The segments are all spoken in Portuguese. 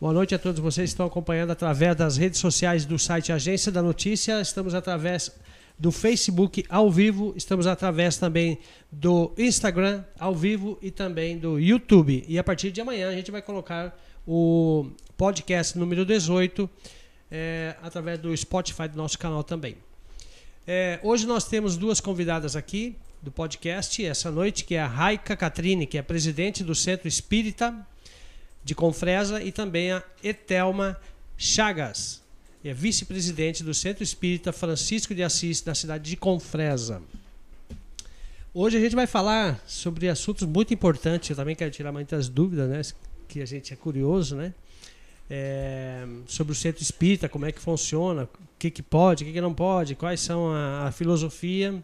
Boa noite a todos vocês que estão acompanhando através das redes sociais do site Agência da Notícia. Estamos através do Facebook ao vivo, estamos através também do Instagram ao vivo e também do YouTube. E a partir de amanhã a gente vai colocar o podcast número 18 é, através do Spotify do nosso canal também. É, hoje nós temos duas convidadas aqui do podcast essa noite, que é a Raika Catrine, que é presidente do Centro Espírita de Confresa, e também a Etelma Chagas, é vice-presidente do Centro Espírita Francisco de Assis, da cidade de Confresa. Hoje a gente vai falar sobre assuntos muito importantes, eu também quero tirar muitas dúvidas, né? Que a gente é curioso, né? É, sobre o centro espírita, como é que funciona, o que, que pode, o que, que não pode, quais são a, a filosofia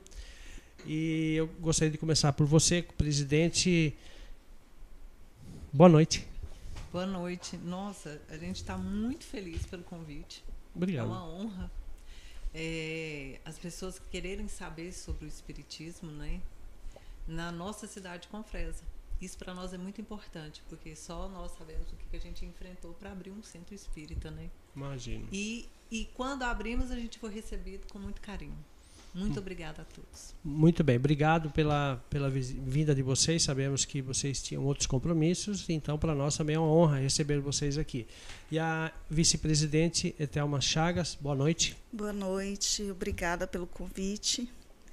e eu gostaria de começar por você, presidente. Boa noite. Boa noite. Nossa, a gente está muito feliz pelo convite. Obrigado. É uma honra. É, as pessoas quererem saber sobre o Espiritismo, né? Na nossa cidade com Fresa. Isso para nós é muito importante, porque só nós sabemos o que a gente enfrentou para abrir um centro espírita, né? Imagino. E, e quando abrimos, a gente foi recebido com muito carinho. Muito obrigada a todos. Muito bem, obrigado pela, pela vinda de vocês. Sabemos que vocês tinham outros compromissos, então para nós também é uma honra receber vocês aqui. E a vice-presidente Etelma Chagas, boa noite. Boa noite, obrigada pelo convite.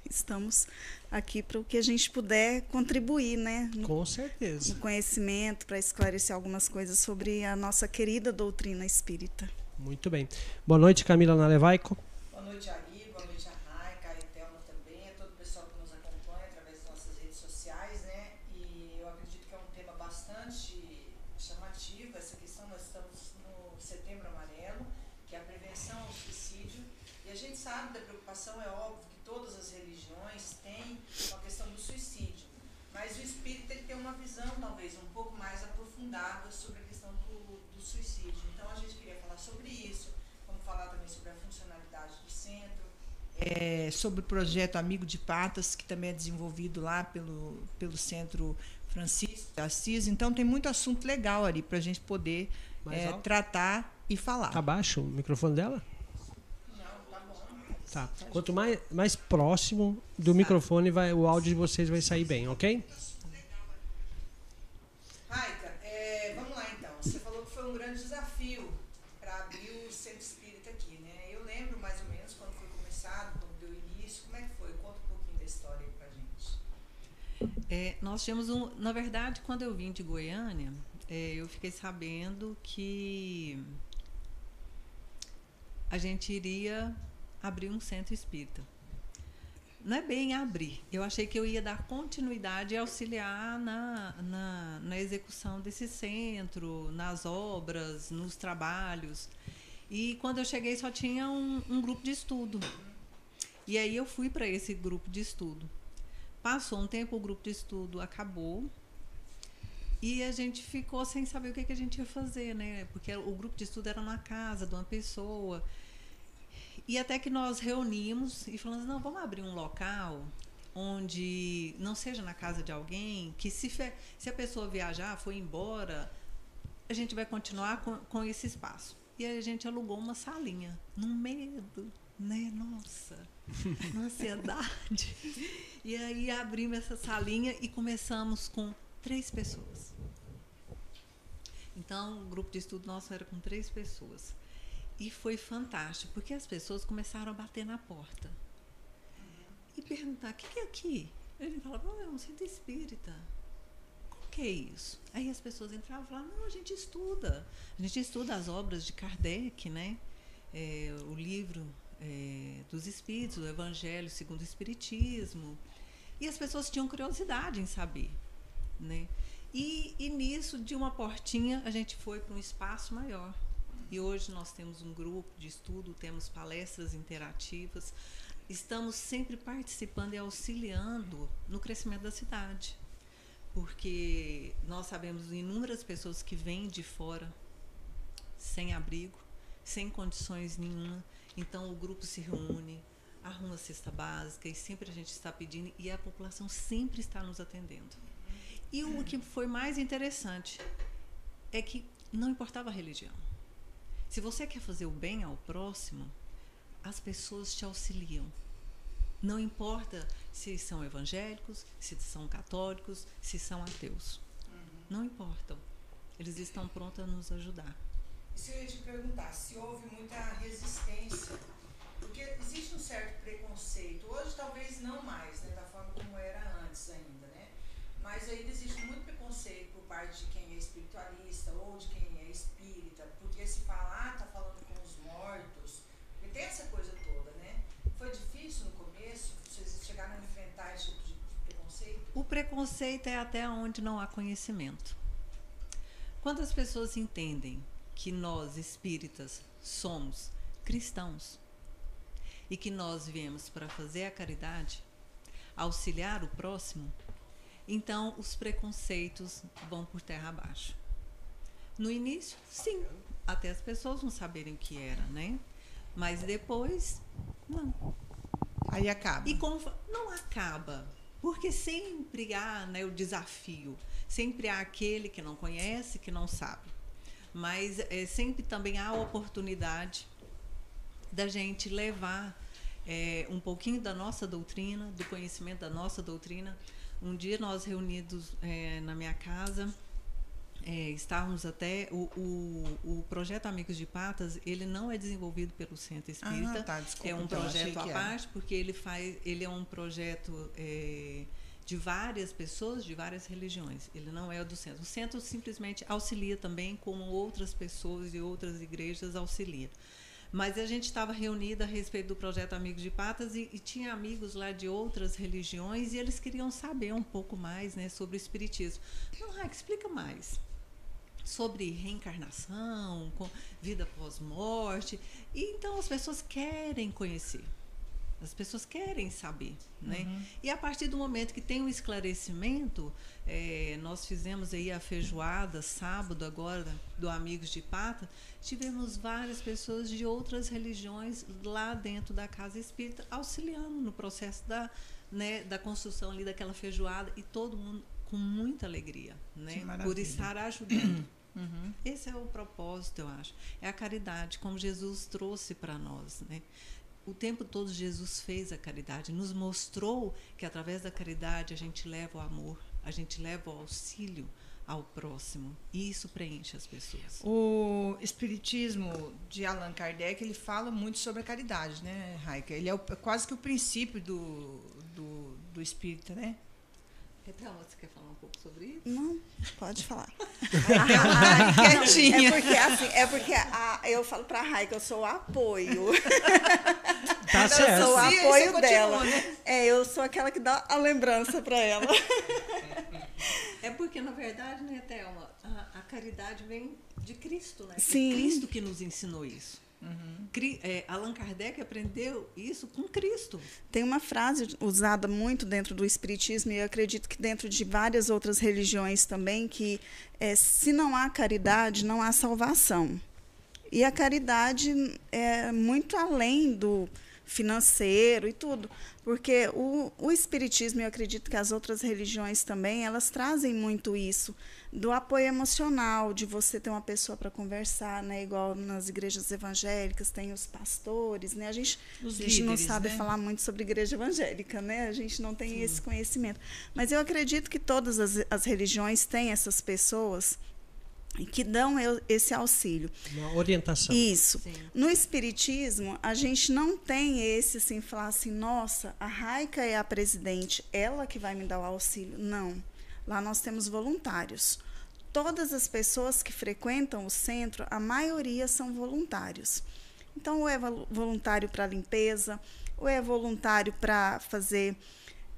Estamos aqui para o que a gente puder contribuir, né? No, Com certeza. No conhecimento, para esclarecer algumas coisas sobre a nossa querida doutrina espírita. Muito bem. Boa noite, Camila Nalevaico. Boa noite, Ari. é, sobre o projeto Amigo de Patas, que também é desenvolvido lá pelo, pelo Centro Francisco de Assis. Então, tem muito assunto legal ali para a gente poder é, tratar e falar. Tá baixo o microfone dela? Não, tá bom. Tá. Quanto mais, mais próximo do microfone, vai, o áudio de vocês vai sair bem, ok? É, nós tínhamos um. Na verdade, quando eu vim de Goiânia, é, eu fiquei sabendo que a gente iria abrir um centro espírita. Não é bem abrir. Eu achei que eu ia dar continuidade e auxiliar na, na, na execução desse centro, nas obras, nos trabalhos. E quando eu cheguei só tinha um, um grupo de estudo. E aí eu fui para esse grupo de estudo. Passou um tempo, o grupo de estudo acabou. E a gente ficou sem saber o que, que a gente ia fazer, né? Porque o grupo de estudo era na casa de uma pessoa. E até que nós reunimos e falamos: não, vamos abrir um local onde não seja na casa de alguém, que se, se a pessoa viajar, foi embora, a gente vai continuar com, com esse espaço. E a gente alugou uma salinha, num medo, né? Nossa, uma ansiedade. E aí abrimos essa salinha e começamos com três pessoas. Então, o grupo de estudo nosso era com três pessoas. E foi fantástico, porque as pessoas começaram a bater na porta e perguntar: o que é aqui? Gente falava: oh, é um centro espírita. O que é isso? Aí as pessoas entravam e falavam: não, a gente estuda. A gente estuda as obras de Kardec, né? É, o livro é, dos espíritos, o Evangelho segundo o Espiritismo. E as pessoas tinham curiosidade em saber. Né? E, e nisso, de uma portinha, a gente foi para um espaço maior. E hoje nós temos um grupo de estudo, temos palestras interativas, estamos sempre participando e auxiliando no crescimento da cidade. Porque nós sabemos inúmeras pessoas que vêm de fora sem abrigo, sem condições nenhuma, então o grupo se reúne, arruma cesta básica e sempre a gente está pedindo e a população sempre está nos atendendo. E o que foi mais interessante é que não importava a religião. Se você quer fazer o bem ao próximo, as pessoas te auxiliam. Não importa se são evangélicos, se são católicos, se são ateus. Não importam. Eles estão prontos a nos ajudar. Se eu ia te perguntar, se houve muita resistência, porque existe um certo preconceito, hoje talvez não mais, né, da forma como era antes ainda, né? Mas ainda existe muito preconceito por parte de quem é espiritualista ou de quem é espírita, porque se falar, ah, tá falando com os mortos, porque tem essa coisa toda, né? Foi difícil no começo, vocês chegaram a enfrentar esse tipo de preconceito? O preconceito é até onde não há conhecimento. Quando as pessoas entendem que nós espíritas somos cristãos e que nós viemos para fazer a caridade, auxiliar o próximo, então os preconceitos vão por terra abaixo. No início, sim, até as pessoas não saberem o que era, né? Mas depois, não. Aí acaba. E como, não acaba, porque sempre há né, o desafio, sempre há aquele que não conhece, que não sabe mas é, sempre também há a oportunidade da gente levar é, um pouquinho da nossa doutrina, do conhecimento da nossa doutrina. Um dia nós reunidos é, na minha casa, é, estávamos até o, o, o, projeto Amigos de Patas ele não é desenvolvido pelo Centro Espírita ah, tá, desculpa, é um então, projeto à parte porque ele faz ele é um projeto é, de várias pessoas de várias religiões. Ele não é o do centro. O centro simplesmente auxilia também, como outras pessoas e outras igrejas auxiliam. Mas a gente estava reunida a respeito do projeto Amigos de Patas e, e, tinha amigos lá de outras religiões e eles queriam saber um pouco mais né, sobre o Espiritismo. Não, Raik, explica mais sobre reencarnação, vida pós-morte. E então as pessoas querem conhecer. As pessoas querem saber, né? Uhum. E a partir do momento que tem um esclarecimento, é, nós fizemos aí a feijoada sábado agora do Amigos de Pata, tivemos várias pessoas de outras religiões lá dentro da casa espírita auxiliando no processo da, né, da construção ali daquela feijoada e todo mundo com muita alegria, né? Por estar ajudando. Uhum. Esse é o propósito, eu acho. É a caridade, como Jesus trouxe para nós, né? O tempo todo Jesus fez a caridade, nos mostrou que através da caridade a gente leva o amor, a gente leva o auxílio ao próximo e isso preenche as pessoas. O espiritismo de Allan Kardec ele fala muito sobre a caridade, né, Raika? Ele é o, quase que o princípio do, do, do espírita, né? Então, você quer falar um pouco sobre isso? Não, pode falar. quietinha. É porque, assim, é porque a, eu falo para a Rai que eu sou o apoio. Tá eu certo. sou o apoio dela. continua, né? É, eu sou aquela que dá a lembrança para ela. É porque, na verdade, né, Thelma, a, a caridade vem de Cristo, né? Sim. É Cristo que nos ensinou isso. Uhum. Allan Kardec aprendeu isso com Cristo. Tem uma frase usada muito dentro do Espiritismo, e eu acredito que dentro de várias outras religiões também, que é, se não há caridade, não há salvação. E a caridade é muito além do financeiro e tudo, porque o, o espiritismo, eu acredito que as outras religiões também, elas trazem muito isso do apoio emocional, de você ter uma pessoa para conversar, né? Igual nas igrejas evangélicas tem os pastores, né? A gente, Os a gente não líderes, sabe né? falar muito sobre igreja evangélica, né? A gente não tem Sim. esse conhecimento. Mas eu acredito que todas as, as religiões têm essas pessoas que dão esse auxílio. Uma orientação. Isso. Sim. No espiritismo, a gente não tem esse assim, falar assim, nossa, a Raica é a presidente, ela que vai me dar o auxílio. Não. Lá nós temos voluntários. Todas as pessoas que frequentam o centro, a maioria são voluntários. Então, ou é vol- voluntário para limpeza, ou é voluntário para fazer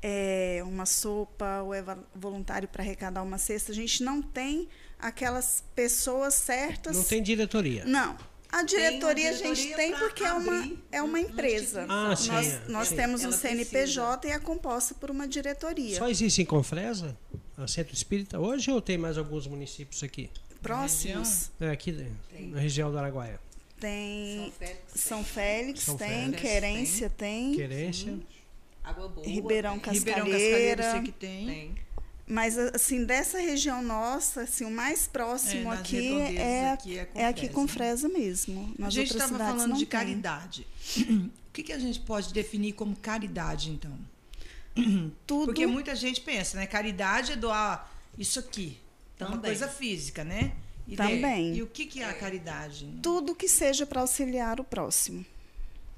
é, uma sopa, ou é voluntário para arrecadar uma cesta. A gente não tem aquelas pessoas certas. Não tem diretoria. Não. A diretoria, a diretoria gente tem porque é uma, é uma empresa. Ah, sim, nós é, nós sim. temos um Ela CNPJ e é composta por uma diretoria. Só existe em Confresa, a Centro Espírita, hoje ou tem mais alguns municípios aqui? Próximos É, aqui Tem. na região do Araguaia. tem Félix, São Félix, São tem, Félix, Querência tem, Querência. Água Boa. Ribeirão tem. Cascalheira. Ribeirão Cascalheira, eu sei que tem. Tem. Mas, assim, dessa região nossa, assim, o mais próximo É, nas aqui é, aqui é com é aqui Fresa. com Fresa mesmo. Nas a gente outras estava cidades falando não de tem. caridade. O que, que a gente pode definir como caridade, então? Tudo, Porque muita gente pensa, né? Caridade é doar isso aqui. É uma Também. coisa física, né? E Também. daí? E o que, que é a caridade? tudo que seja para auxiliar o próximo.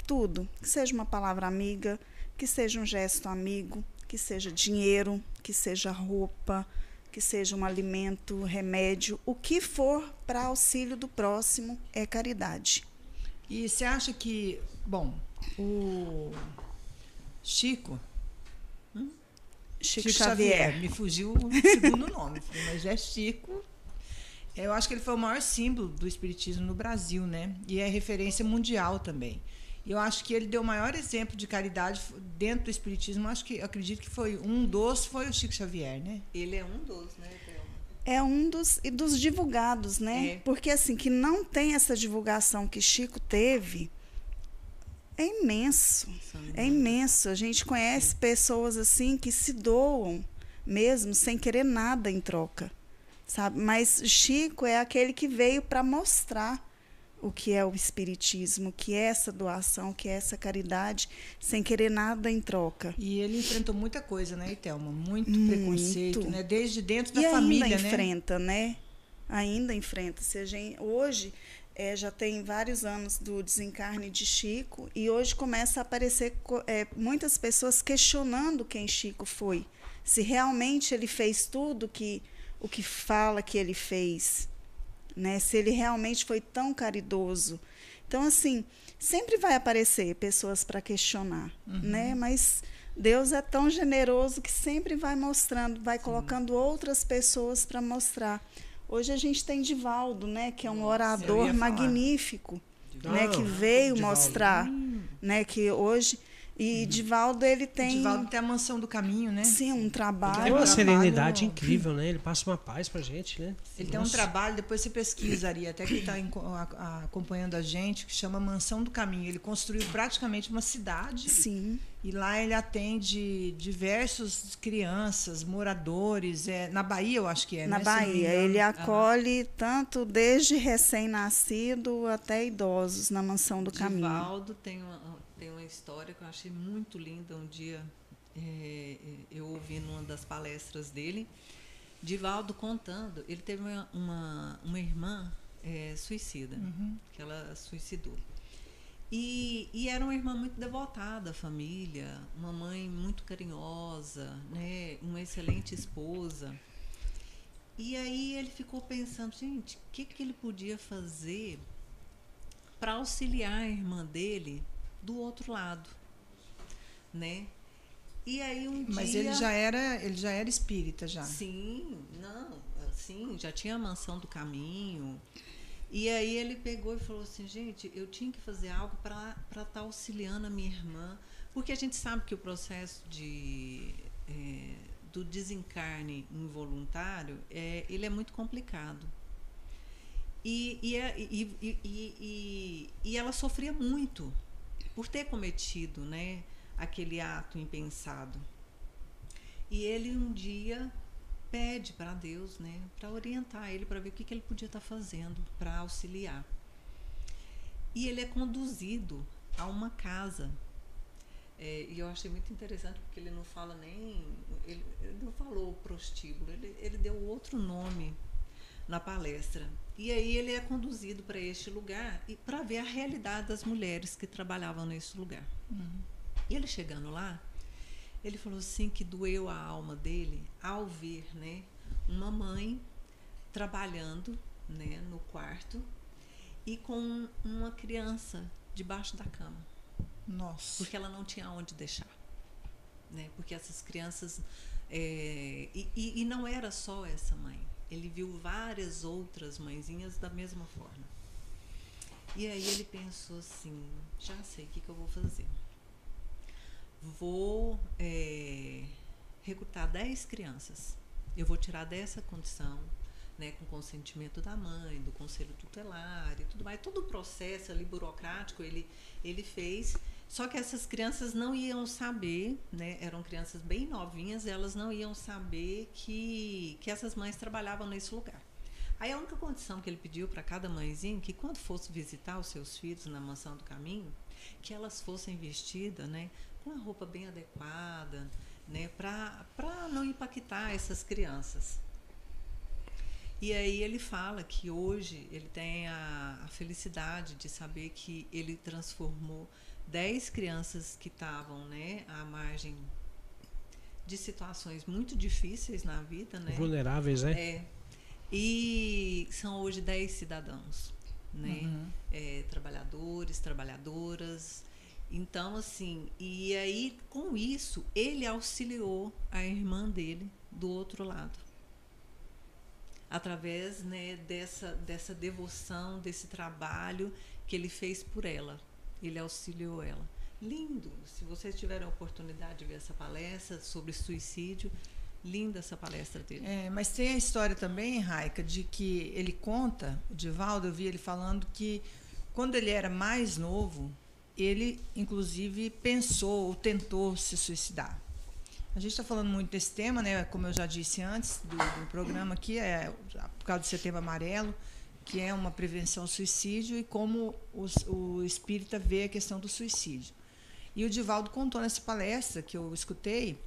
Tudo. Que seja uma palavra amiga, que seja um gesto amigo, que seja dinheiro, que seja roupa, que seja um alimento, remédio. O que for para auxílio do próximo é caridade. E você acha que, bom, o Chico, Chico, Xavier. me fugiu o segundo nome, mas é Chico. Eu acho que ele foi o maior símbolo do espiritismo no Brasil, né? E é referência mundial também. E eu acho que ele deu o maior exemplo de caridade dentro do espiritismo. Acho que acredito que foi um dos foi o Chico Xavier, né? Ele é um dos, né? É um dos, e dos divulgados, né? É. Porque assim, que não tem essa divulgação que Chico teve, é imenso. É imenso. A gente conhece pessoas assim que se doam mesmo sem querer nada em troca, sabe? Mas Chico é aquele que veio para mostrar o que é o espiritismo, o que é essa doação, o que é essa caridade, sem querer nada em troca. E ele enfrentou muita coisa, né, Thelma? Muito, Muito. preconceito, né? Desde dentro da e família, ainda né? enfrenta, né? Ainda enfrenta. Se a gente, hoje eh, já tem vários anos do desencarne de Chico e hoje começa a aparecer eh, muitas pessoas questionando quem Chico foi, se realmente ele fez tudo que o que fala que ele fez, né? Se ele realmente foi tão caridoso. Então assim sempre vai aparecer pessoas para questionar, né? Mas Deus é tão generoso que sempre vai mostrando, vai colocando outras pessoas para mostrar. Hoje a gente tem Divaldo, né, que é um orador magnífico, né, que veio Divaldo. mostrar, né, que hoje e Divaldo ele tem Divaldo tem a mansão do caminho, né? sim um Tem trabalho. uma um serenidade trabalho- incrível, né? Ele passa uma paz pra gente, né? Ele tem um Nossa. trabalho, depois você pesquisaria, até que está acompanhando a gente, que chama Mansão do Caminho. Ele construiu praticamente uma cidade Sim, e lá ele atende diversos crianças, moradores. É, na Bahia, eu acho que é. na né? Bahia ele Ah. acolhe tanto desde recém-nascido até idosos na mansão do caminho. Divaldo tem uma, tem uma história que eu achei muito linda um dia. é, eu ouvi numa das palestras dele. Divaldo contando, ele teve uma, uma, uma irmã é, suicida, Uhum. que ela suicidou. E, e era uma irmã muito devotada à família, uma mãe muito carinhosa, né, uma excelente esposa. E aí ele ficou pensando, gente, o que, que ele podia fazer para auxiliar a irmã dele do outro lado, né? E aí um Mas dia ele já era, ele já era espírita já. Sim, não, assim, já tinha a mansão do caminho. E aí ele pegou e falou assim, gente, eu tinha que fazer algo para estar auxiliando a minha irmã, porque a gente sabe que o processo de é, do desencarne involuntário, é, ele é muito complicado. E, e, é- e, e, e, e, e ela sofria muito por ter cometido né, aquele ato impensado. E ele um dia pede para Deus, né, para orientar ele, para ver o que, que ele podia estar fazendo para auxiliar. E ele é conduzido a uma casa. É, e eu achei muito interessante porque ele não fala nem. Ele, ele não falou prostíbulo, ele, ele deu outro nome na palestra. E aí ele é conduzido para este lugar e para ver a realidade das mulheres que trabalhavam nesse lugar. E ele chegando lá, ele falou assim que doeu a alma dele ao ver, né, uma mãe trabalhando, né, no quarto e com uma criança debaixo da cama, Nossa. porque ela não tinha onde deixar, né? Porque essas crianças é, e, e, e não era só essa mãe. Ele viu várias outras mãezinhas da mesma forma. E aí ele pensou assim, já sei o que, que eu vou fazer vou é, recrutar 10 crianças. Eu vou tirar dessa condição, né, com consentimento da mãe, do conselho tutelar e tudo mais. Todo o processo ali burocrático ele, ele fez. Só que essas crianças não iam saber, né? Eram crianças bem novinhas, elas não iam saber que, que essas mães trabalhavam nesse lugar. Aí a única condição que ele pediu para cada mãezinha, que quando fosse visitar os seus filhos na mansão do caminho, que elas fossem vestidas, né, com uma roupa bem adequada, né, para não impactar essas crianças. E aí ele fala que hoje ele tem a, a felicidade de saber que ele transformou dez crianças que estavam né, à margem de situações muito difíceis na vida, né? Vulneráveis, né? É. E são hoje dez cidadãos, né? Uhum. É, trabalhadores, trabalhadoras. Então, assim, e aí com isso ele auxiliou a irmã dele do outro lado. Através né, dessa, dessa devoção, desse trabalho que ele fez por ela ele auxiliou ela. Lindo! Se vocês tiverem a oportunidade de ver essa palestra sobre suicídio, linda essa palestra dele. É, mas tem a história também, Raica, de que ele conta, o Divaldo, eu vi ele falando que quando ele era mais novo, ele inclusive pensou ou tentou se suicidar. A gente está falando muito desse tema, né? Como eu já disse antes do, do programa aqui, é por causa do Setembro Amarelo que é uma prevenção ao suicídio e como os, o espírita vê a questão do suicídio. E o Divaldo contou nessa palestra que eu escutei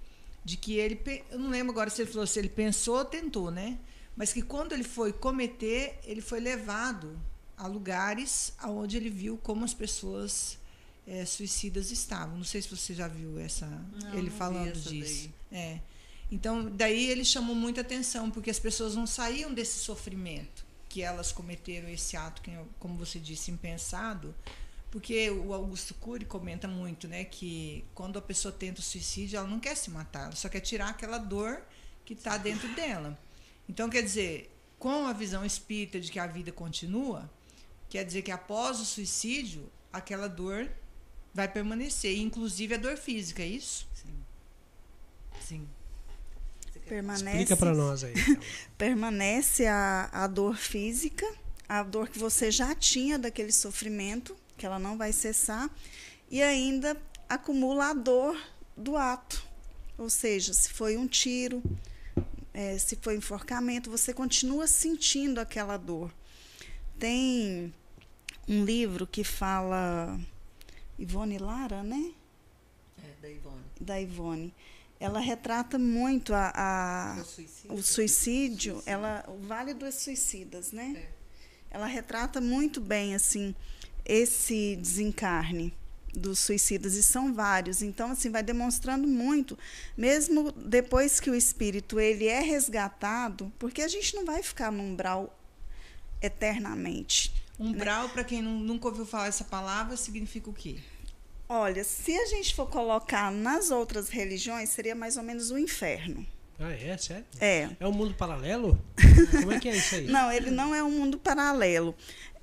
de que ele, eu não lembro agora se ele falou se ele pensou ou tentou, né? Mas que quando ele foi cometer, ele foi levado a lugares aonde ele viu como as pessoas é, suicidas estavam. Não sei se você já viu essa não, ele não falando disso. É. Então, daí ele chamou muita atenção porque as pessoas não saíam desse sofrimento que elas cometeram esse ato, como você disse, impensado, porque o Augusto Cury comenta muito, né, que quando a pessoa tenta o suicídio, ela não quer se matar, ela só quer tirar aquela dor que está dentro dela. Então, quer dizer, com a visão espírita de que a vida continua, quer dizer que após o suicídio, aquela dor vai permanecer, inclusive a dor física, é isso? Sim. Sim permanece. Explica para nós aí. Então. permanece a, a dor física, a dor que você já tinha daquele sofrimento, que ela não vai cessar, e ainda acumula a dor do ato. Ou seja, se foi um tiro, é, se foi enforcamento, você continua sentindo aquela dor. Tem um livro que fala Ivone Lara, né? É, da Ivone. Da Ivone ela retrata muito a, a o suicídio, o suicídio, ela o Vale dos Suicidas, né? É. Ela retrata muito bem assim esse desencarne dos suicidas e são vários. Então assim vai demonstrando muito, mesmo depois que o espírito ele é resgatado, porque a gente não vai ficar no umbral eternamente. Umbral, né? para quem nunca ouviu falar essa palavra, significa o quê? Olha, se a gente for colocar nas outras religiões, seria mais ou menos o inferno. Ah, é? Sério? É. É um mundo paralelo? Como é que é isso aí? Não, ele não é um mundo paralelo.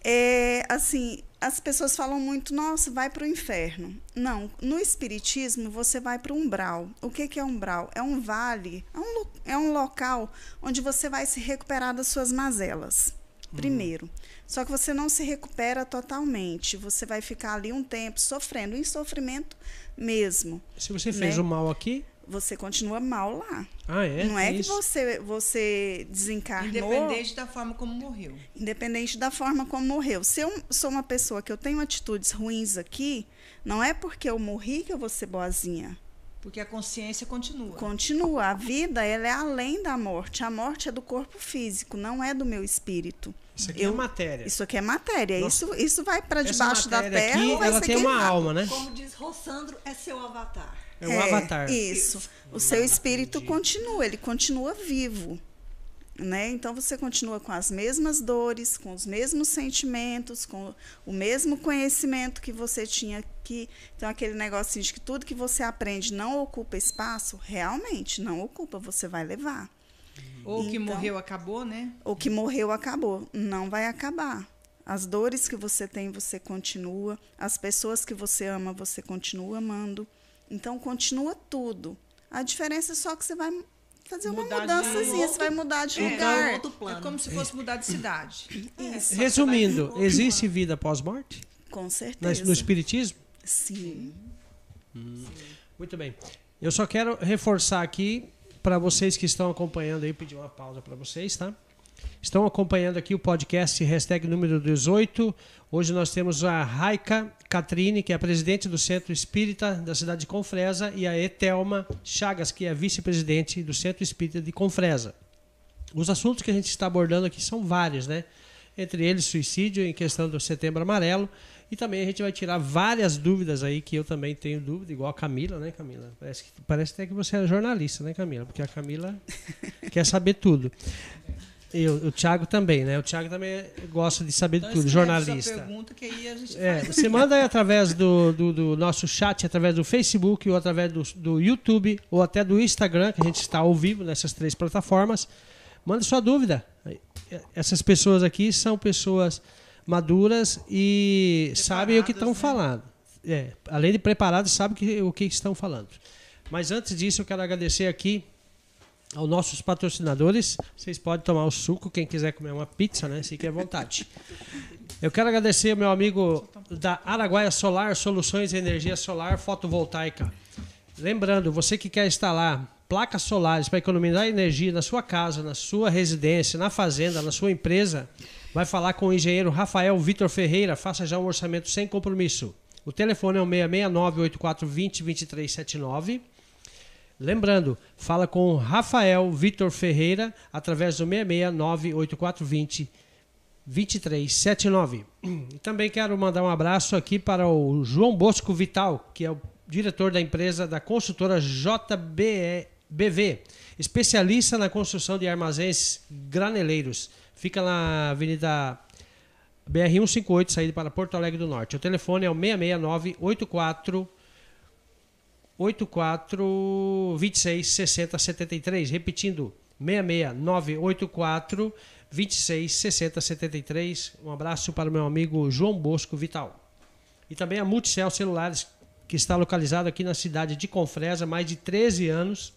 É, assim, as pessoas falam muito, nossa, vai para o inferno. Não, no Espiritismo você vai para o umbral. O que, que é umbral? É um vale, é um, é um local onde você vai se recuperar das suas mazelas. Uhum. Primeiro. Uhum. Só que você não se recupera totalmente. Você vai ficar ali um tempo sofrendo, em sofrimento mesmo. Se você fez né? o mal aqui, você continua mal lá. Ah, é? Não é, que você, você desencarnou. Independente da forma como morreu. Independente da forma como morreu. Se eu sou uma pessoa que eu tenho atitudes ruins aqui, não é porque eu morri que eu vou ser boazinha. Porque a consciência continua. Continua. A vida ela é além da morte. A morte é do corpo físico, não é do meu espírito. Isso aqui é eu, é matéria. Isso aqui é matéria. Isso, isso vai para debaixo da terra. Aqui, ela tem queimado. uma alma, né? Como diz Rossandro, é seu avatar. É um é, avatar. Isso. O seu espírito continua, ele continua vivo. Né? Então você continua com as mesmas dores, com os mesmos sentimentos, com o mesmo conhecimento que você tinha aqui. Então aquele negócio de que tudo que você aprende não ocupa espaço, realmente não ocupa, você vai levar. Ou então, que morreu acabou, né? O que morreu acabou, não vai acabar. As dores que você tem, você continua. As pessoas que você ama, você continua amando. Então continua tudo. A diferença é só que você vai fazer uma mudançazinha, você vai mudar de é, lugar. É, é como se fosse mudar de cidade. É, Resumindo, existe vida pós-morte? Com certeza. No Espiritismo? Sim. Hum. Muito bem. Eu só quero reforçar aqui para vocês que estão acompanhando aí, pedir uma pausa para vocês, tá? Estão acompanhando aqui o podcast hashtag número 18. Hoje nós temos a Raika Catrine, que é a presidente do Centro Espírita da cidade de Confresa, e a Etelma Chagas, que é vice-presidente do Centro Espírita de Confresa. Os assuntos que a gente está abordando aqui são vários, né? Entre eles, suicídio em questão do setembro amarelo. E também a gente vai tirar várias dúvidas aí, que eu também tenho dúvida, igual a Camila, né, Camila? Parece, que, parece até que você é jornalista, né, Camila? Porque a Camila quer saber tudo. E o, Thiago também, né? O Thiago também gosta de saber então, tudo, jornalista. pergunta que aí a gente é, Você manda aí através do, do, do, nosso chat, através do Facebook, ou através do, do YouTube, ou até do Instagram, que a gente está ao vivo nessas três plataformas. Manda sua dúvida. Essas pessoas aqui são pessoas maduras e preparadas, sabem o que estão né? falando. É, além de preparados, sabem que, o que estão falando. Mas antes disso, eu quero agradecer aqui aos nossos patrocinadores. Vocês podem tomar o suco, quem quiser comer uma pizza, né? Fique à vontade. Eu quero agradecer ao meu amigo da Araguaia Solar, Soluções de Energia Solar Fotovoltaica. Lembrando, você que quer instalar placas solares para economizar energia na sua casa, na sua residência, na fazenda, na sua empresa, vai falar com o engenheiro Rafael Vitor Ferreira. Faça já um orçamento sem compromisso. O telefone é o 669 8420 2379 Lembrando, fala com Rafael Vitor Ferreira através do 669 8420 2379. E também quero mandar um abraço aqui para o João Bosco Vital, que é o diretor da empresa da construtora JBV, especialista na construção de armazéns graneleiros. Fica na Avenida BR 158, saída para Porto Alegre do Norte. O telefone é o 669 84 84 26 60 73. Repetindo, 66984 26 60 73. Um abraço para o meu amigo João Bosco Vital. E também a Multicel Celulares, que está localizado aqui na cidade de Confresa, mais de 13 anos.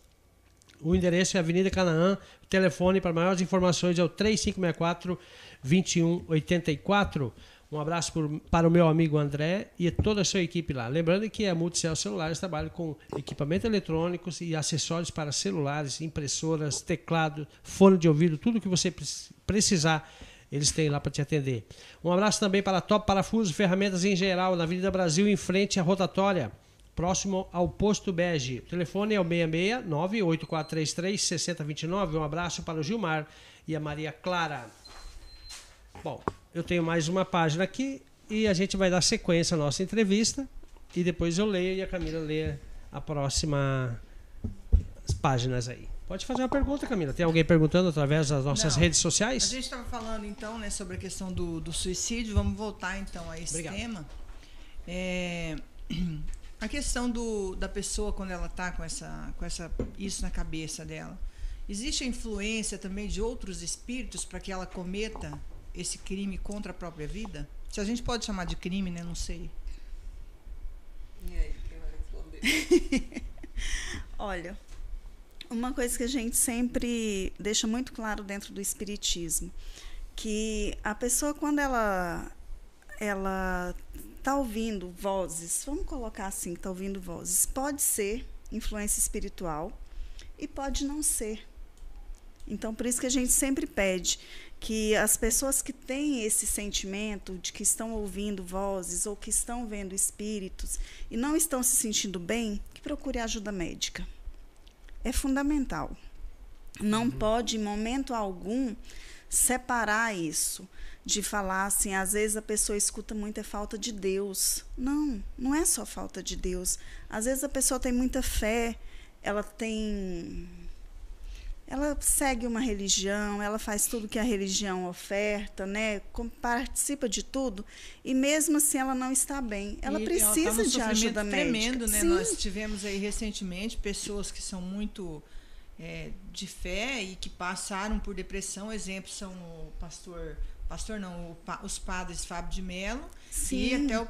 O endereço é Avenida Canaã. O telefone para maiores informações é o 3564 2184. Um abraço por, para o meu amigo André e toda a sua equipe lá. Lembrando que a Multicel Celulares trabalha com equipamentos eletrônicos e acessórios para celulares, impressoras, teclado, fone de ouvido, tudo que você precisar, eles têm lá para te atender. Um abraço também para a Top Parafusos, ferramentas em geral, na Avenida Brasil, em frente à rotatória, próximo ao posto Bege. O telefone é o 66 98433 6029. Um abraço para o Gilmar e a Maria Clara. Bom, eu tenho mais uma página aqui e a gente vai dar sequência à nossa entrevista e depois eu leio e a Camila lê a próxima as páginas aí. Pode fazer uma pergunta, Camila. Tem alguém perguntando através das nossas Não, redes sociais? A gente estava falando então né, sobre a questão do, do, suicídio. Vamos voltar então a esse Obrigado. tema. É, a questão do, da pessoa quando ela está com essa, com essa isso na cabeça dela. Existe a influência também de outros espíritos para que ela cometa esse crime contra a própria vida? Se a gente pode chamar de crime, né? Não sei. E aí, quem vai responder? Olha, uma coisa que a gente sempre deixa muito claro dentro do espiritismo, que a pessoa quando ela ela está ouvindo vozes, vamos colocar assim, está ouvindo vozes, pode ser influência espiritual e pode não ser. Então, por isso que a gente sempre pede que as pessoas que têm esse sentimento de que estão ouvindo vozes ou que estão vendo espíritos e não estão se sentindo bem, que procure ajuda médica. É fundamental. Não uhum. pode, em momento algum, separar isso de falar assim, às vezes a pessoa escuta muito é falta de Deus. Não, não é só falta de Deus. Às vezes a pessoa tem muita fé, ela tem ela segue uma religião, ela faz tudo que a religião oferta, né? participa de tudo e mesmo assim ela não está bem. Ela e precisa ela tá de ajuda tremendo, médica. né? Sim. Nós tivemos aí recentemente pessoas que são muito é, de fé e que passaram por depressão. Exemplos são o pastor, pastor não, os padres Fábio de Mello e até o,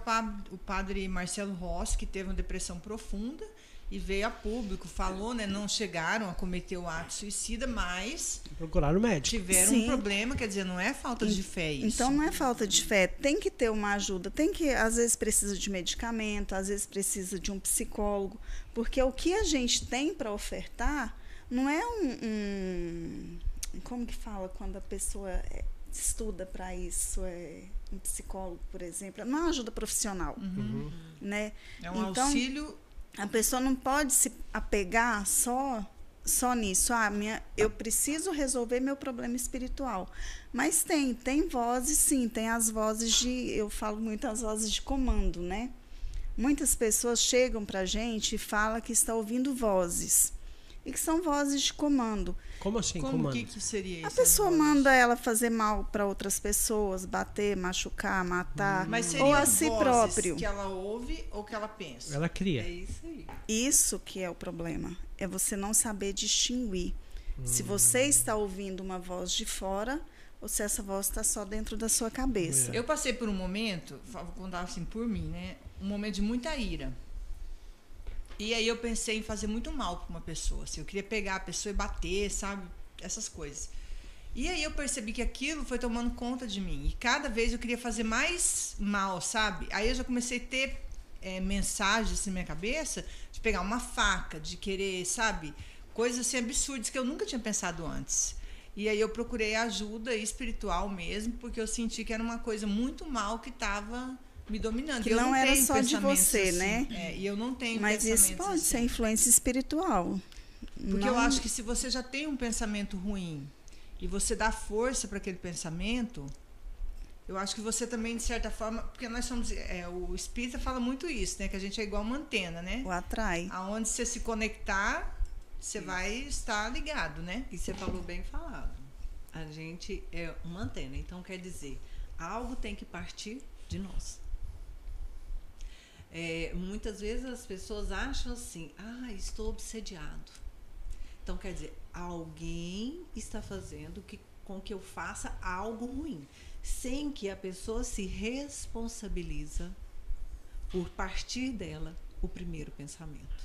o padre Marcelo Rossi que teve uma depressão profunda e veio a público, falou, né? Não chegaram a cometer o ato suicida, mas procuraram médico. Tiveram Sim. um problema, quer dizer, não é falta de fé isso. Então não é falta de fé, tem que ter uma ajuda, tem que às vezes precisa de medicamento, às vezes precisa de um psicólogo, porque o que a gente tem para ofertar não é um, um, como que fala quando a pessoa é, estuda para isso, é um psicólogo, por exemplo, não é uma ajuda profissional, uhum. né? É um então, auxílio a pessoa não pode se apegar só só nisso. Ah, minha, eu preciso resolver meu problema espiritual. Mas tem, tem vozes, sim, tem as vozes de, eu falo muito as vozes de comando, né? Muitas pessoas chegam para a gente e falam que está ouvindo vozes e que são vozes de comando. Como assim, Como comando? que, que seria isso? A pessoa manda ela fazer mal para outras pessoas, bater, machucar, matar, Mas ou a si próprio. que ela ouve ou que ela pensa. Ela cria. É isso aí. Isso que é o problema, é você não saber distinguir hum. se você está ouvindo uma voz de fora ou se essa voz está só dentro da sua cabeça. Eu passei por um momento, vou contar assim por mim, né? Um momento de muita ira e aí eu pensei em fazer muito mal para uma pessoa. Assim, eu queria pegar a pessoa e bater, sabe? Essas coisas. E aí eu percebi que aquilo foi tomando conta de mim. E cada vez eu queria fazer mais mal, sabe? Aí eu já comecei a ter é, mensagens na minha cabeça de pegar uma faca, de querer, sabe? Coisas assim absurdas que eu nunca tinha pensado antes. E aí eu procurei ajuda espiritual mesmo, porque eu senti que era uma coisa muito mal que estava me dominando. Que não, não era só de você, assim. né? É, e eu não tenho Mas isso pode assim. ser influência espiritual. Porque não... eu acho que se você já tem um pensamento ruim e você dá força para aquele pensamento, eu acho que você também, de certa forma, porque nós somos. É, o espírita fala muito isso, né? Que a gente é igual uma antena, né? O atrai. Aonde você se conectar, você isso. vai estar ligado, né? E você falou bem falado. A gente é uma antena. Então, quer dizer, algo tem que partir de nós. É, muitas vezes as pessoas acham assim, ah, estou obsediado. Então quer dizer, alguém está fazendo que, com que eu faça algo ruim, sem que a pessoa se responsabiliza por partir dela o primeiro pensamento.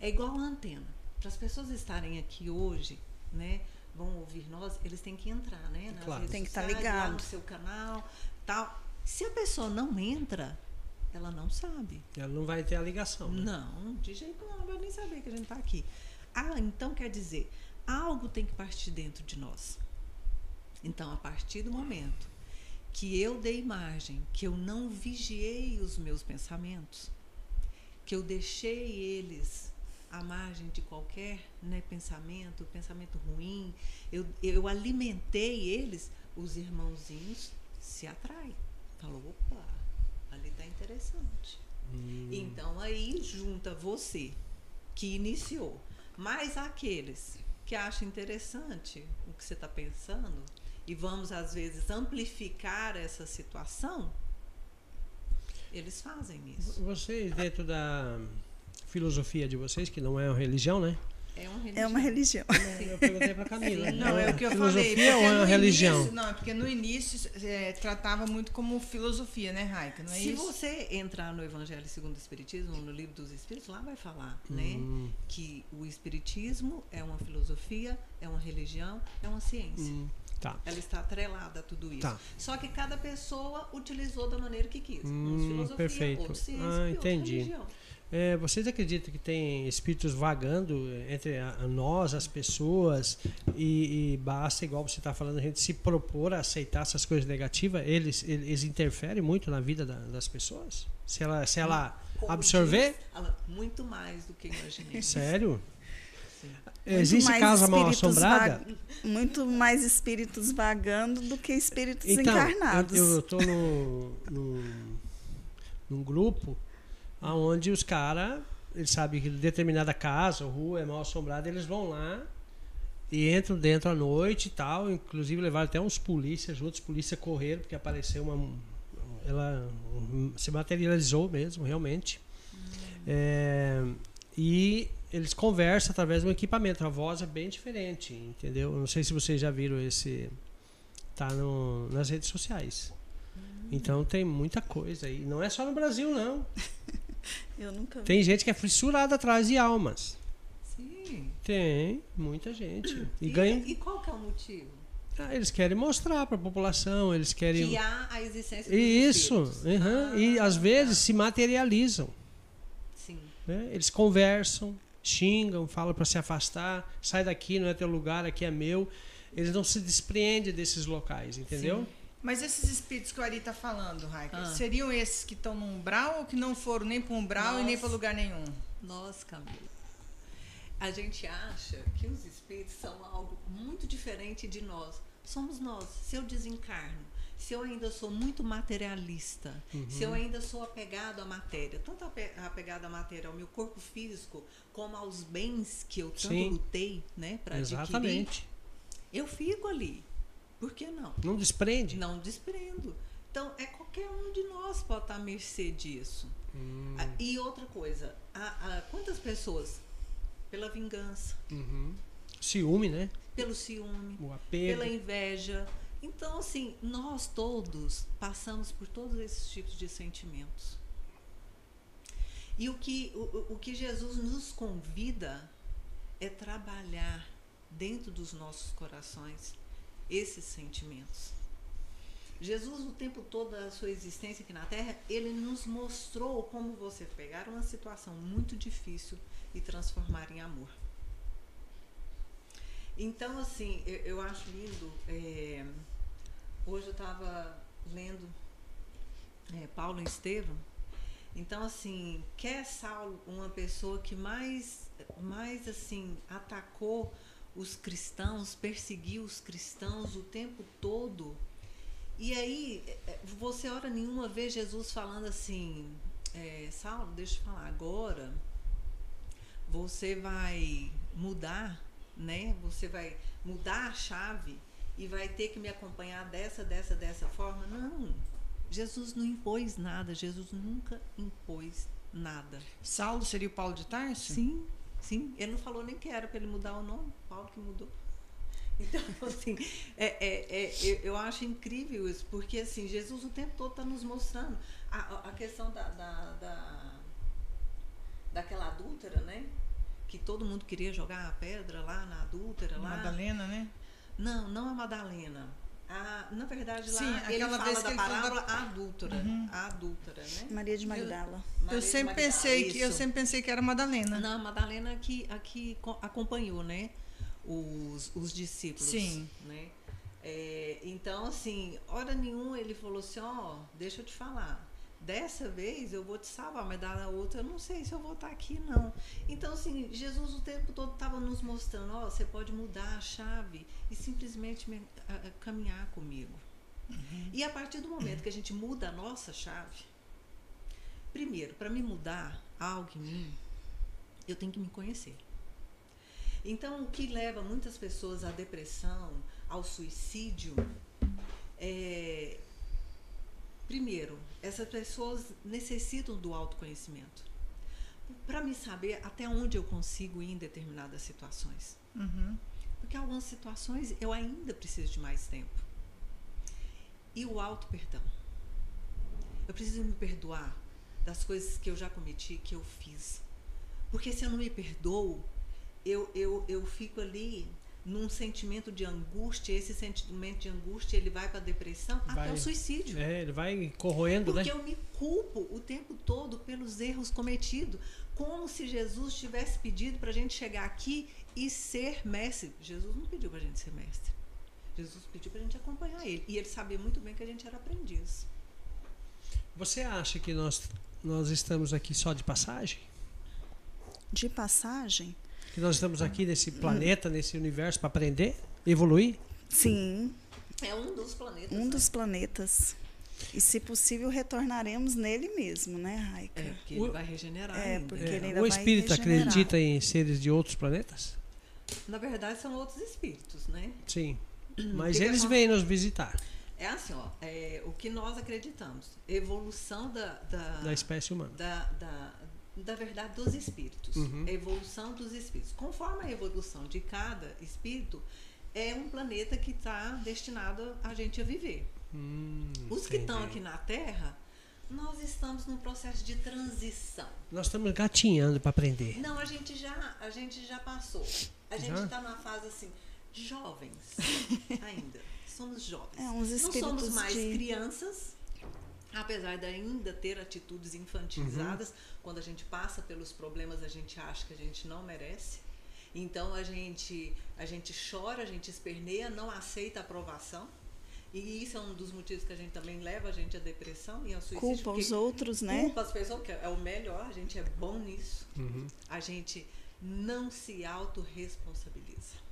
É igual a antena. Para as pessoas estarem aqui hoje, né, vão ouvir nós, eles têm que entrar, né? Nas claro. Tem que estar ligado no seu canal, tal. Se a pessoa não entra, ela não sabe. Ela não vai ter a ligação. Né? Não, de jeito nenhum, ela vai nem saber que a gente está aqui. Ah, então quer dizer, algo tem que partir dentro de nós. Então, a partir do momento que eu dei margem, que eu não vigiei os meus pensamentos, que eu deixei eles à margem de qualquer né, pensamento, pensamento ruim, eu, eu alimentei eles, os irmãozinhos se atraem. Falou, opa, interessante. Hum. Então aí junta você que iniciou, mais aqueles que acham interessante o que você está pensando e vamos às vezes amplificar essa situação, eles fazem isso. Vocês dentro da filosofia de vocês, que não é uma religião, né? É uma religião. É uma religião. Eu perguntei para Camila. Não, é o que eu filosofia falei. ou é uma religião? Início, não, é porque no início é, tratava muito como filosofia, né, Raika? Não é Se isso? você entrar no Evangelho segundo o Espiritismo, no livro dos Espíritos, lá vai falar, né, hum. né, que o Espiritismo é uma filosofia, é uma religião, é uma ciência. Hum. Tá. Ela está atrelada a tudo isso. Tá. Só que cada pessoa utilizou da maneira que quis. Hum, uns filosofia, perfeito. outros ciência ah, e entendi. religião. É, vocês acreditam que tem espíritos vagando entre a, a nós, as pessoas, e, e basta, igual você está falando, a gente se propor a aceitar essas coisas negativas? Eles, eles interferem muito na vida da, das pessoas? Se ela, se ela absorver? Diz, muito mais do que imaginei. Sério? Sim. Existe casa mal assombrada? Muito mais espíritos vagando do que espíritos então, encarnados. Eu estou no, no, num grupo aonde os caras, eles sabem que determinada casa rua é mal assombrada, eles vão lá e entram dentro à noite e tal. Inclusive levaram até uns polícias juntos, polícia correram, porque apareceu uma. Ela se materializou mesmo, realmente. É, e eles conversam através do equipamento. A voz é bem diferente, entendeu? Não sei se vocês já viram esse. Tá no, nas redes sociais. Então tem muita coisa aí. Não é só no Brasil, não. Eu nunca vi. Tem gente que é fissurada atrás de almas. Sim. Tem, muita gente. E, E, ganha. e qual que é o motivo? Ah, eles querem mostrar para a população, eles querem. Que há a existência dos Isso, espíritos. aham, e Ah, às vezes tá. se materializam. Sim. né? Eles conversam, xingam, falam para se afastar, sai daqui, não é teu lugar, aqui é meu. Eles não se despreendem desses locais, entendeu? Mas esses espíritos que o Ari está falando, Raika, Ah. seriam esses que estão no umbral ou que não foram nem para o umbral e nem Nossa. para lugar nenhum? Nós, Camila, a gente acha que os espíritos são algo muito diferente de nós. Somos nós. Se eu desencarno, se eu ainda sou muito materialista, se eu ainda sou apegado à matéria, tanto ape- apegado à matéria, ao meu corpo físico, como aos bens que eu tanto Sim. lutei, né, para adquirir, Exatamente. eu fico ali. Por que não? Não desprende. Não desprendo. Então, é qualquer um de nós pode estar à mercê disso. Hum, Ah, E outra coisa, a- a- quantas pessoas? Pela vingança, uhum. Ciúme, né? pelo ciúme, O apego. pela inveja. Então, assim, nós todos passamos por todos esses tipos de sentimentos. E o que, o, o- o que Jesus nos convida é trabalhar dentro dos nossos corações esses sentimentos. Jesus, o tempo todo da sua existência aqui na Terra, ele nos mostrou como você pegar uma situação muito difícil e transformar em amor. Então, assim, eu, eu acho lindo. é, hoje eu estava lendo é, Paulo e Estevão. Então, assim, quer Saulo uma pessoa que mais, mais assim, atacou os cristãos, perseguiu os cristãos o tempo todo. E aí, é, você hora nenhuma vê Jesus falando assim, é, Saulo, deixa eu falar, agora você vai mudar, né? Você vai mudar a chave e vai ter que me acompanhar dessa, dessa, dessa forma. Não. Jesus não impôs nada, Jesus nunca impôs nada. Saulo seria o Paulo de Tarso? Sim, sim. Ele não falou nem que era para ele mudar o nome, Paulo que mudou. Então, assim, é, é, é, eu, eu acho incrível isso, porque assim, Jesus o tempo todo está nos mostrando. A, a- questão da, da, da- daquela adúltera, né? Que todo mundo queria jogar a pedra lá na adúltera, lá. Madalena, né? Não, não a Madalena. A, na verdade, lá Sim, ele aquela fala vez da que ele falou parábola a adúltera, né? Maria de Magdala. Maria eu de sempre Magdala, pensei que eu sempre pensei que era Madalena. Não, a Madalena aqui, aqui co- acompanhou, né? Os, os discípulos. Sim. Né? É, então, assim, hora nenhuma ele falou assim, ó, deixa eu te falar. Dessa vez eu vou te salvar, mas da outra eu não sei se eu vou estar aqui, não. Então, assim, Jesus o tempo todo estava nos mostrando, ó, você pode mudar a chave e simplesmente me- a- a- caminhar comigo. E a partir do momento que a gente muda a nossa chave, primeiro, para me mudar algo em mim, eu tenho que me conhecer. Então, o que leva muitas pessoas à depressão, ao suicídio, é. Primeiro, essas pessoas necessitam do autoconhecimento. Para me saber até onde eu consigo ir em determinadas situações. Uhum. Porque algumas situações eu ainda preciso de mais tempo. E o auto-perdão. Eu preciso me perdoar das coisas que eu já cometi, que eu fiz. Porque se eu não me perdoo, eu, eu, eu fico ali num sentimento de angústia. Esse sentimento de angústia ele vai para a depressão Vai. até o suicídio. É, ele vai corroendo, né? Porque eu me culpo o tempo todo pelos erros cometidos. Como se Jesus tivesse pedido para a gente chegar aqui e ser mestre. Jesus não pediu para a gente ser mestre. Jesus pediu para a gente acompanhar ele. E ele sabia muito bem que a gente era aprendiz. Você acha que nós, nós estamos aqui só de passagem? De passagem? Que nós estamos aqui nesse planeta, nesse universo para aprender, evoluir? Sim, É um dos planetas. um né? dos planetas. E se possível, retornaremos nele mesmo, né, Raika? É, porque ele O- vai regenerar É, ainda. porque É, ele ainda o vai espírito regenerar. acredita em seres de outros planetas? Na verdade, são outros espíritos, né? Sim. Mas eles vêm nos visitar, É assim, ó. é, o que nós acreditamos. Evolução da, da, da espécie humana. da, da, da verdade dos espíritos. Uhum. A evolução dos espíritos. Conforme a evolução de cada espírito, é um planeta que está destinado a gente a viver. Hum, Os que estão aqui na Terra Nós estamos num processo de transição. Nós estamos gatinhando para aprender. Não, a gente já, a gente já passou. A gente está numa fase assim, jovens ainda. Somos jovens. É, uns Não somos mais de- crianças, apesar de ainda ter atitudes infantilizadas. Quando a gente passa pelos problemas, a gente acha que a gente não merece. Então a gente, a gente chora, a gente esperneia, não aceita a aprovação. E isso é um dos motivos que a gente também leva a gente à depressão e ao suicídio. Culpa porque os outros, né? Culpa as pessoas, que é o melhor, a gente é bom nisso. Uhum. A gente não se autorresponsabiliza.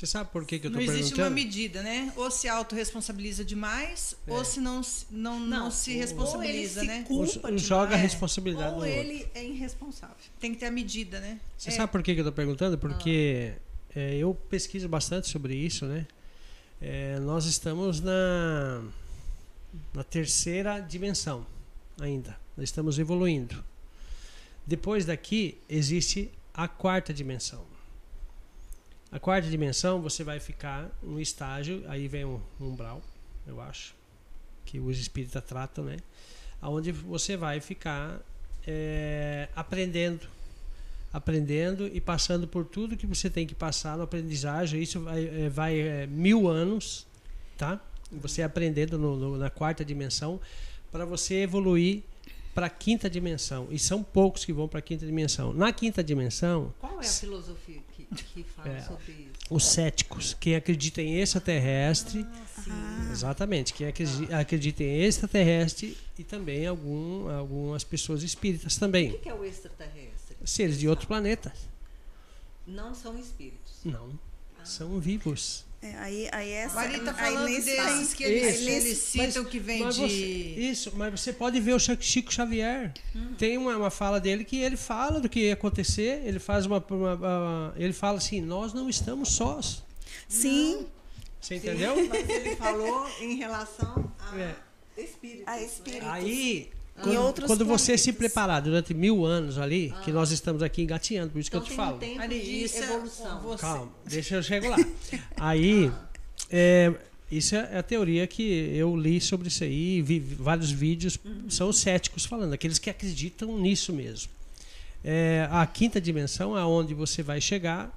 Você sabe por que, que eu Não estou existe uma perguntando? medida, né? Ou se autorresponsabiliza demais, É. ou se não, se- não, não, Não, se ou responsabiliza, ele se né? culpa um joga a responsabilidade Ou no outro. ele é irresponsável. Tem que ter a medida, né? Você É. sabe por que, que eu estou perguntando? Porque Ah. é, eu pesquiso bastante sobre isso, né? É, nós estamos na, na terceira dimensão ainda. Nós estamos evoluindo. Depois daqui existe a quarta dimensão. A quarta dimensão você vai ficar no estágio, aí vem um umbral, eu acho, que os espíritas tratam, né? Onde você vai ficar é, aprendendo aprendendo e passando por tudo que você tem que passar no aprendizagem. Isso vai, é, vai é, mil anos, tá? Você aprendendo no- no- na quarta dimensão para você evoluir para a quinta dimensão. E são poucos que vão para a quinta dimensão. Na quinta dimensão, Qual é a filosofia que, fala É. sobre isso? os céticos, quem acredita em extraterrestre, Ah, exatamente, quem acredi- acredita em extraterrestre e também algum, algumas pessoas espíritas O também, que que é o extraterrestre? seres de outros planetas. Não são espíritos. Não, Ah. são vivos. É, aí, aí essa, Maria tá aí falando nesse desses que eles, Isso. eles citam que vem Mas de. você- isso, mas você pode ver o Chico Xavier. Tem uma, uma fala dele que ele fala do que ia acontecer. Ele faz uma, uma- uma- ele fala assim: nós não estamos sós. Sim, Você Sim, entendeu? Mas ele falou em relação a É. espíritos. A né? espíritos. Aí, Em quando, outros quando você se preparar durante mil anos ali, que nós estamos aqui engatinhando, por isso Então que eu te tem um falo. tempo Ari, de isso é- evolução. você- Calma, deixa eu chegar lá. Aí, é, isso é a teoria que eu li sobre isso aí, vi vários vídeos, são os céticos falando, aqueles que acreditam nisso mesmo. É, a quinta dimensão é onde você vai chegar,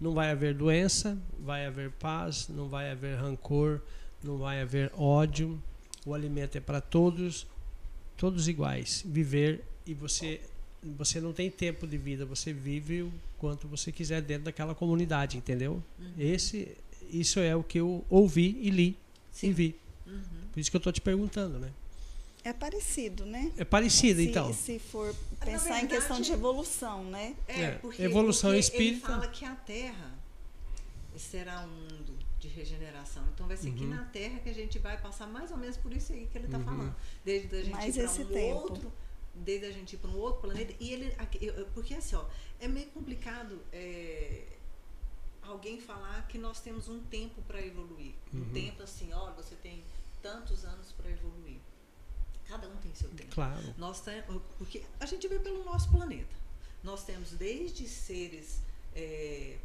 não vai haver doença, vai haver paz, não vai haver rancor, não vai haver ódio, o alimento é para todos, todos iguais. Viver e você você não tem tempo de vida, você vive o quanto você quiser dentro daquela comunidade, entendeu? Uhum. Esse isso é o que eu ouvi e li e Sim. vi. Uhum. Por isso que eu tô te perguntando, né? é parecido, né? É parecido, se, então. se for pensar em verdade- questão de evolução, né? É, É, porque, evolução porque espírita. Ele fala que a Terra será um mundo de regeneração. Então vai ser aqui Uhum. na Terra que a gente vai passar mais ou menos por isso aí que ele está Uhum. falando. Desde a gente Mais ir para esse um tempo. outro, desde a gente ir para um outro planeta. E ele, aqui- porque assim, ó, é meio complicado é, alguém falar que nós temos um tempo para evoluir. Um Uhum. tempo assim, ó, você tem tantos anos para evoluir. Cada um tem seu tempo. Claro. Nós temos, porque a gente vê pelo nosso planeta. Nós temos desde seres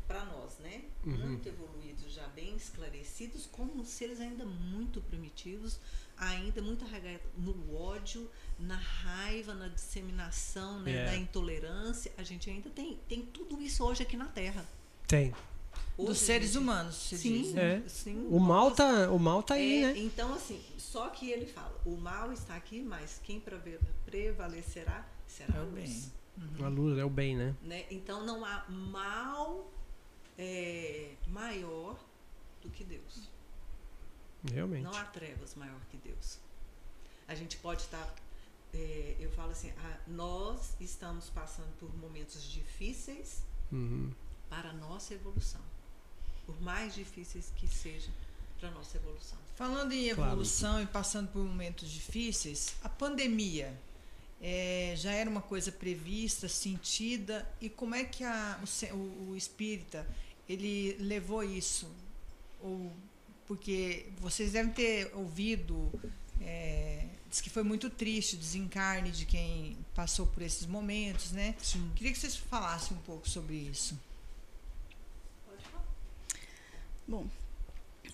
para nós, né, Uhum. muito evoluídos, já bem esclarecidos, como seres ainda muito primitivos, ainda muito arraigados no ódio, na raiva, na disseminação, né, É. da intolerância. A gente ainda tem, tem tudo isso hoje aqui na Terra. Tem. Hoje Dos seres gente- humanos, se Sim, diz. É. sim. O mal tá, o mal tá aí, é, né? Então, assim, só que ele fala, o mal está aqui, mas quem prevalecerá será É o luz. Bem. A luz é o bem, né? Né? Então não há mal é, maior do que Deus. Realmente. Não há trevas maior que Deus. A gente pode estar. é, eu falo assim, ah, nós estamos passando por momentos difíceis Uhum. para a nossa evolução. Por mais difíceis que sejam para a nossa evolução. Falando em Claro. evolução e passando por momentos difíceis, a pandemia eh, já era uma coisa prevista, sentida, e como é que a- o, o- o espírita ele levou isso? Ou, porque vocês devem ter ouvido, eh, diz que foi muito triste o desencarne de quem passou por esses momentos, né? Sim. Queria que vocês falassem um pouco sobre isso. Pode falar. Bom,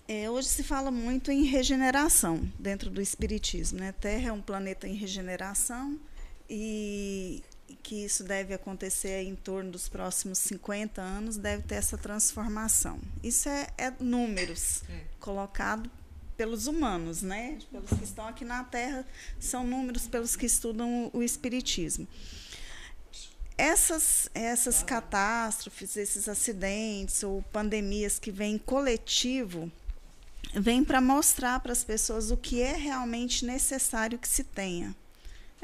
É, hoje se fala muito em regeneração dentro do Espiritismo. Né? Terra é um planeta em regeneração e que isso deve acontecer em torno dos próximos 50 anos, deve ter essa transformação. Isso é, é números é. colocado pelos humanos, né? pelos que estão aqui na Terra, são números pelos que estudam o, o Espiritismo. Essas, essas catástrofes, esses acidentes ou pandemias que vêm coletivo, vêm para mostrar para as pessoas o que é realmente necessário que se tenha.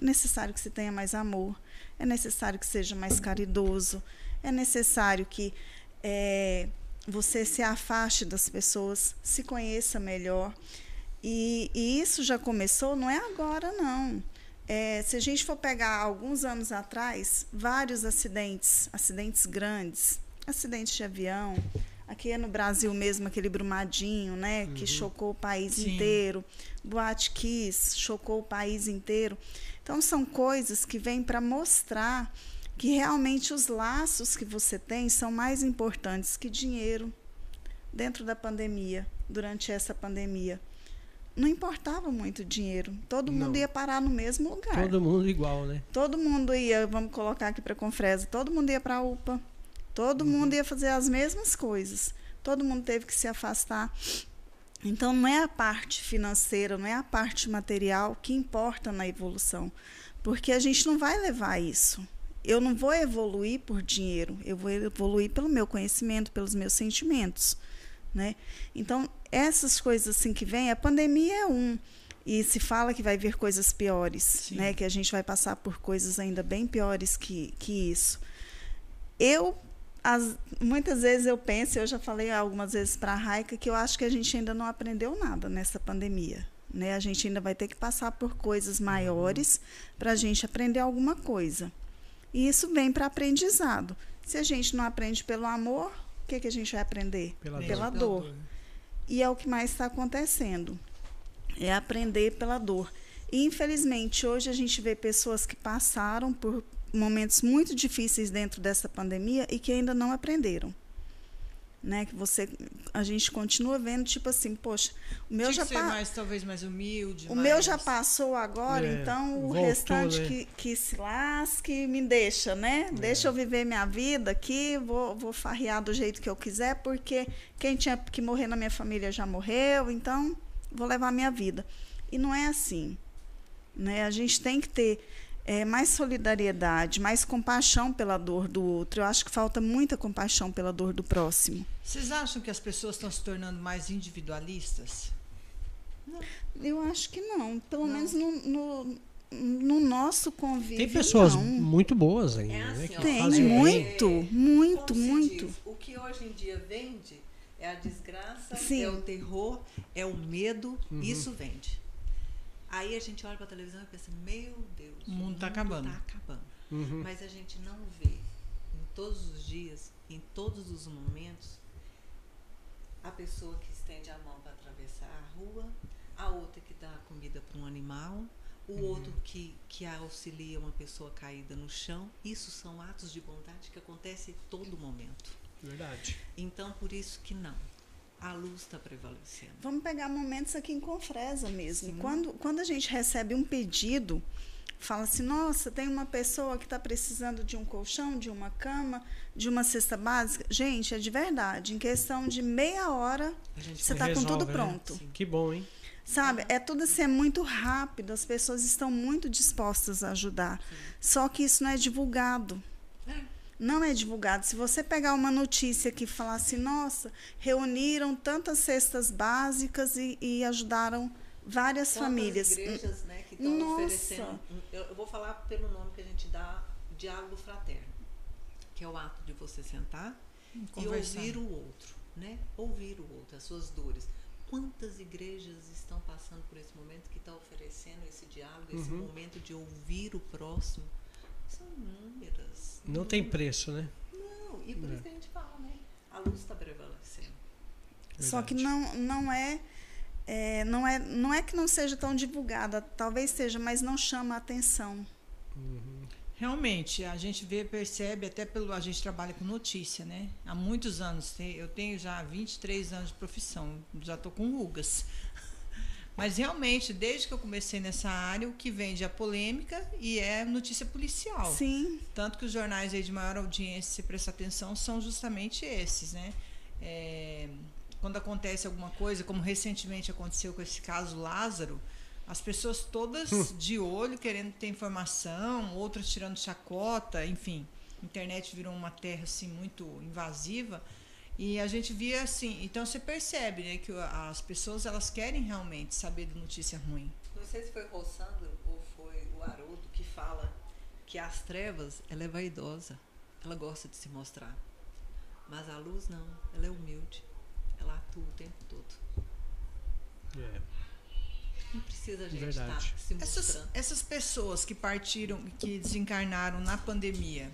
É necessário que se tenha mais amor, é necessário que seja mais caridoso, é necessário que é, você se afaste das pessoas, se conheça melhor. E, e isso já começou, não é agora, não. É, se a gente for pegar alguns anos atrás, vários acidentes, acidentes grandes, acidentes de avião, aqui no Brasil mesmo, aquele Brumadinho, né, uhum. que chocou o país Sim. inteiro, Boate Kiss, chocou o país inteiro. Então, são coisas que vêm para mostrar que realmente os laços que você tem são mais importantes que dinheiro dentro da pandemia, durante essa pandemia. Não importava muito dinheiro. Todo mundo ia parar no mesmo lugar. Todo mundo igual, né? Todo mundo ia, vamos colocar aqui para a Confresa, todo mundo ia para a UPA. Todo uhum. mundo ia fazer as mesmas coisas. Todo mundo teve que se afastar. Então, não é a parte financeira, não é a parte material que importa na evolução, porque a gente não vai levar isso. Eu não vou evoluir por dinheiro, eu vou evoluir pelo meu conhecimento, pelos meus sentimentos. Né? Então, essas coisas assim que vêm, a pandemia é um, e se fala que vai vir coisas piores, né? que a gente vai passar por coisas ainda bem piores que, que isso. Eu as, muitas vezes eu penso, eu já falei algumas vezes para a Raika, que eu acho que a gente ainda não aprendeu nada nessa pandemia. Né? A gente ainda vai ter que passar por coisas maiores para a gente aprender alguma coisa. E isso vem para aprendizado. Se a gente não aprende pelo amor, o que, que a gente vai aprender? Pela, pela dor. dor. E é o que mais está acontecendo. É aprender pela dor. E, infelizmente, hoje a gente vê pessoas que passaram por momentos muito difíceis dentro dessa pandemia e que ainda não aprenderam. Né, que você a gente continua vendo tipo assim, poxa, o meu Tinha já que mais talvez mais humilde. O mais... meu já passou agora, é, então o voltou, restante né? que, que se lasque me deixa, né? É. Deixa eu viver minha vida aqui, vou, vou farrear do jeito que eu quiser, porque quem tinha que morrer na minha família já morreu, então vou levar a minha vida. E não é assim. Né? A gente tem que ter é, mais solidariedade, mais compaixão pela dor do outro. Eu acho que falta muita compaixão pela dor do próximo. Vocês acham que as pessoas estão se tornando mais individualistas? Não. Eu acho que não. Pelo não. menos no, no, no, nosso convívio. Tem pessoas não. muito boas ainda. É né, assim, né, Tem, muito, muito, muito. Diz, o que hoje em dia vende é a desgraça, Sim. é o terror, é o medo. Uhum. Isso vende. Aí a gente olha para a televisão e pensa, meu Deus, o mundo está acabando. Tá acabando. Uhum. Mas a gente não vê em todos os dias, em todos os momentos, a pessoa que estende a mão para atravessar a rua, a outra que dá comida para um animal, o uhum. outro que, que auxilia uma pessoa caída no chão. Isso são atos de bondade que acontecem em todo momento. Verdade. Então, por isso que não a luz está prevalecendo. Vamos pegar momentos aqui em Confresa mesmo. Quando, quando a gente recebe um pedido, fala assim: nossa, tem uma pessoa que está precisando de um colchão, de uma cama, de uma cesta básica. Gente, é de verdade. Em questão de meia hora, você está com tudo né? pronto. Né? Que bom, hein? Sabe, é tudo assim, é muito rápido, as pessoas estão muito dispostas a ajudar. Sim. Só que isso não é divulgado. Não é divulgado. Se você pegar uma notícia que falar assim, nossa, reuniram tantas cestas básicas e, e ajudaram várias Quantas famílias. igrejas né, que estão oferecendo. Eu, eu, vou falar pelo nome que a gente dá, diálogo fraterno, que é o ato de você sentar e ouvir o outro, né? Ouvir o outro, as suas dores. Quantas igrejas estão passando por esse momento que estão oferecendo esse diálogo, esse uhum. momento de ouvir o próximo? São inúmeras. Não tem preço, né? Não, e por é. isso que a gente fala, né? A luz está prevalecendo. Verdade. Só que não, não é, é, não é não é que não seja tão divulgada, talvez seja, mas não chama a atenção. Uhum. Realmente, a gente vê, percebe, até pelo. A gente trabalha com notícia, né? Há muitos anos. Eu tenho já 23 anos de profissão, já estou com rugas. Mas realmente, desde que eu comecei nessa área, o que vende é a polêmica e é notícia policial. Sim. Tanto que os jornais aí de maior audiência, se prestar atenção, são justamente esses, né? É, quando acontece alguma coisa, como recentemente aconteceu com esse caso Lázaro, as pessoas todas hum. de olho querendo ter informação, outras tirando chacota, enfim. A internet virou uma terra assim muito invasiva e a gente via assim, então você percebe, né, que as pessoas elas querem realmente saber de notícia ruim. Não sei se foi o Rossandro ou foi o Haroldo que fala que as trevas, ela é vaidosa, ela gosta de se mostrar. Mas a luz não, ela é humilde. Ela atua o tempo todo. É. Não precisa a gente estar tá se mostrando. Essas, essas pessoas que partiram, que desencarnaram na pandemia,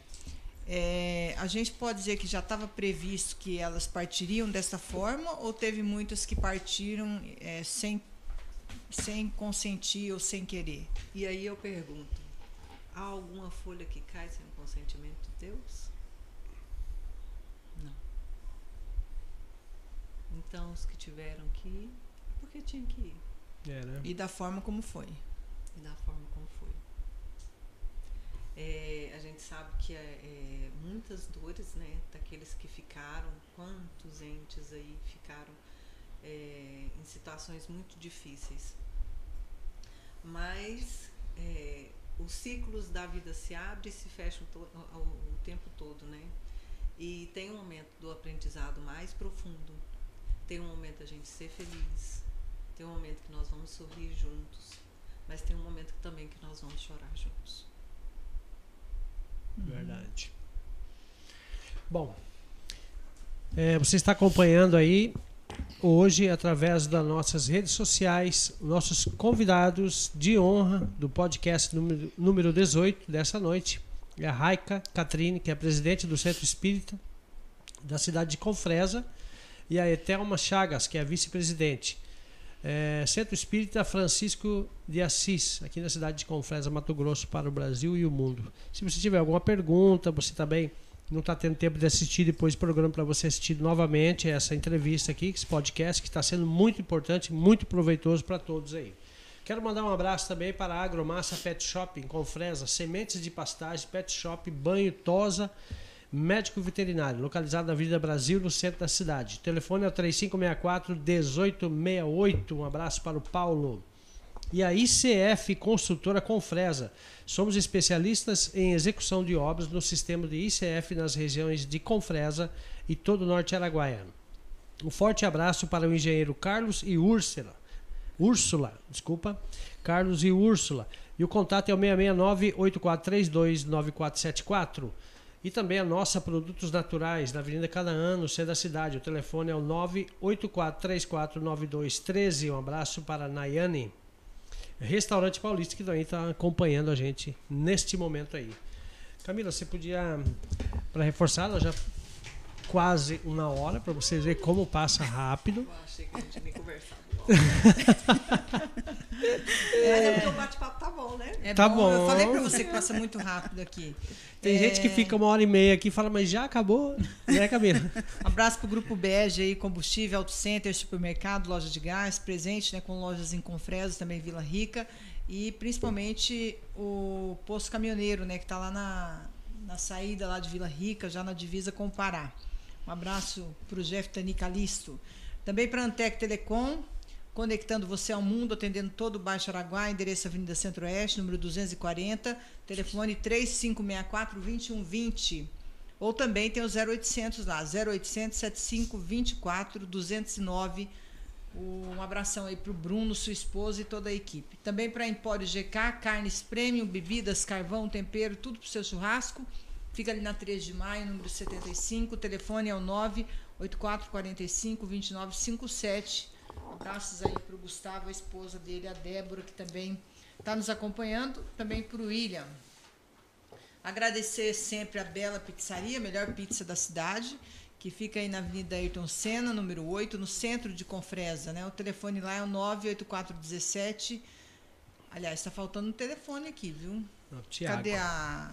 é, a gente pode dizer que já estava previsto que elas partiriam dessa forma ou teve muitas que partiram é, sem, sem consentir ou sem querer? E aí eu pergunto: há alguma folha que cai sem o consentimento de Deus? Não. Então, os que tiveram que ir, porque tinham que ir. É, né? E da forma como foi. E da forma como foi. É, a gente sabe que é, é, muitas dores, né, daqueles que ficaram, quantos entes aí ficaram é, em situações muito difíceis. Mas é, os ciclos da vida se abrem e se fecham o tempo todo, né? E tem um momento do aprendizado mais profundo, tem um momento a gente ser feliz, tem um momento que nós vamos sorrir juntos, mas tem um momento também que nós vamos chorar juntos. Verdade. Bom, é, você está acompanhando aí hoje através das nossas redes sociais nossos convidados de honra do podcast número, número 18 dessa noite. É a Raica Catrine, que é presidente do Centro Espírita da cidade de Confresa, e a Etelma Chagas, que é vice-presidente é, Centro Espírita Francisco de Assis, aqui na cidade de Confresa, Mato Grosso, para o Brasil e o mundo. Se você tiver alguma pergunta, você também não está tendo tempo de assistir depois do programa para você assistir novamente essa entrevista aqui, esse podcast, que está sendo muito importante, muito proveitoso para todos aí. Quero mandar um abraço também para a Agromassa Pet Shop em Confresa, sementes de pastagem, pet shop, banho, tosa médico veterinário, localizado na Avenida Brasil, no centro da cidade. O telefone é o 3564 1868. Um abraço para o Paulo. E a ICF Construtora Confresa. Somos especialistas em execução de obras no sistema de ICF nas regiões de Confresa e todo o norte araguaia. Um forte abraço para o engenheiro Carlos e Úrsula. Úrsula, desculpa. Carlos e Úrsula. E o contato é o 669 8432 9474. E também a nossa Produtos Naturais, na Avenida Canaã, no centro da cidade. O telefone é o 984349213. Um abraço para Nayane. Restaurante Paulista, que também está acompanhando a gente neste momento aí. Camila, você podia, para reforçar, ela já quase uma hora, para vocês verem como passa rápido. Eu achei que a gente nem conversava. É, é porque o bate-papo tá bom, né? É tá bom. bom. Eu falei para você que passa muito rápido aqui. Tem é... gente que fica uma hora e meia aqui e fala, mas já acabou? Né, Camila? Abraço pro Grupo Bege aí, combustível, auto center, supermercado, loja de gás, presente, né, com lojas em Confresa, também Vila Rica. E principalmente o posto caminhoneiro, né, que está lá na, na saída lá de Vila Rica, já na divisa com o Pará. Um abraço para o Jeff Tani Calisto. Também para a Antec Telecom, conectando você ao mundo, atendendo todo o Baixo Araguá, endereço Avenida Centro-Oeste, número 240, telefone 3564-2120. Ou também tem o 0800 lá, 0800 7524 209. Um abração aí para o Bruno, sua esposa e toda a equipe. Também para Empório GK, carnes premium, bebidas, carvão, tempero, tudo para o seu churrasco. Fica ali na 3 de maio, número 75. O telefone é o 98445 2957 Abraços aí para o Gustavo, a esposa dele, a Débora, que também está nos acompanhando. Também para o William. Agradecer sempre a Bela Pizzaria, melhor pizza da cidade, que fica aí na Avenida Ayrton Senna, número 8, no centro de Confresa. Né? O telefone lá é o 98417. Aliás, está faltando um telefone aqui, viu? Não, Cadê a.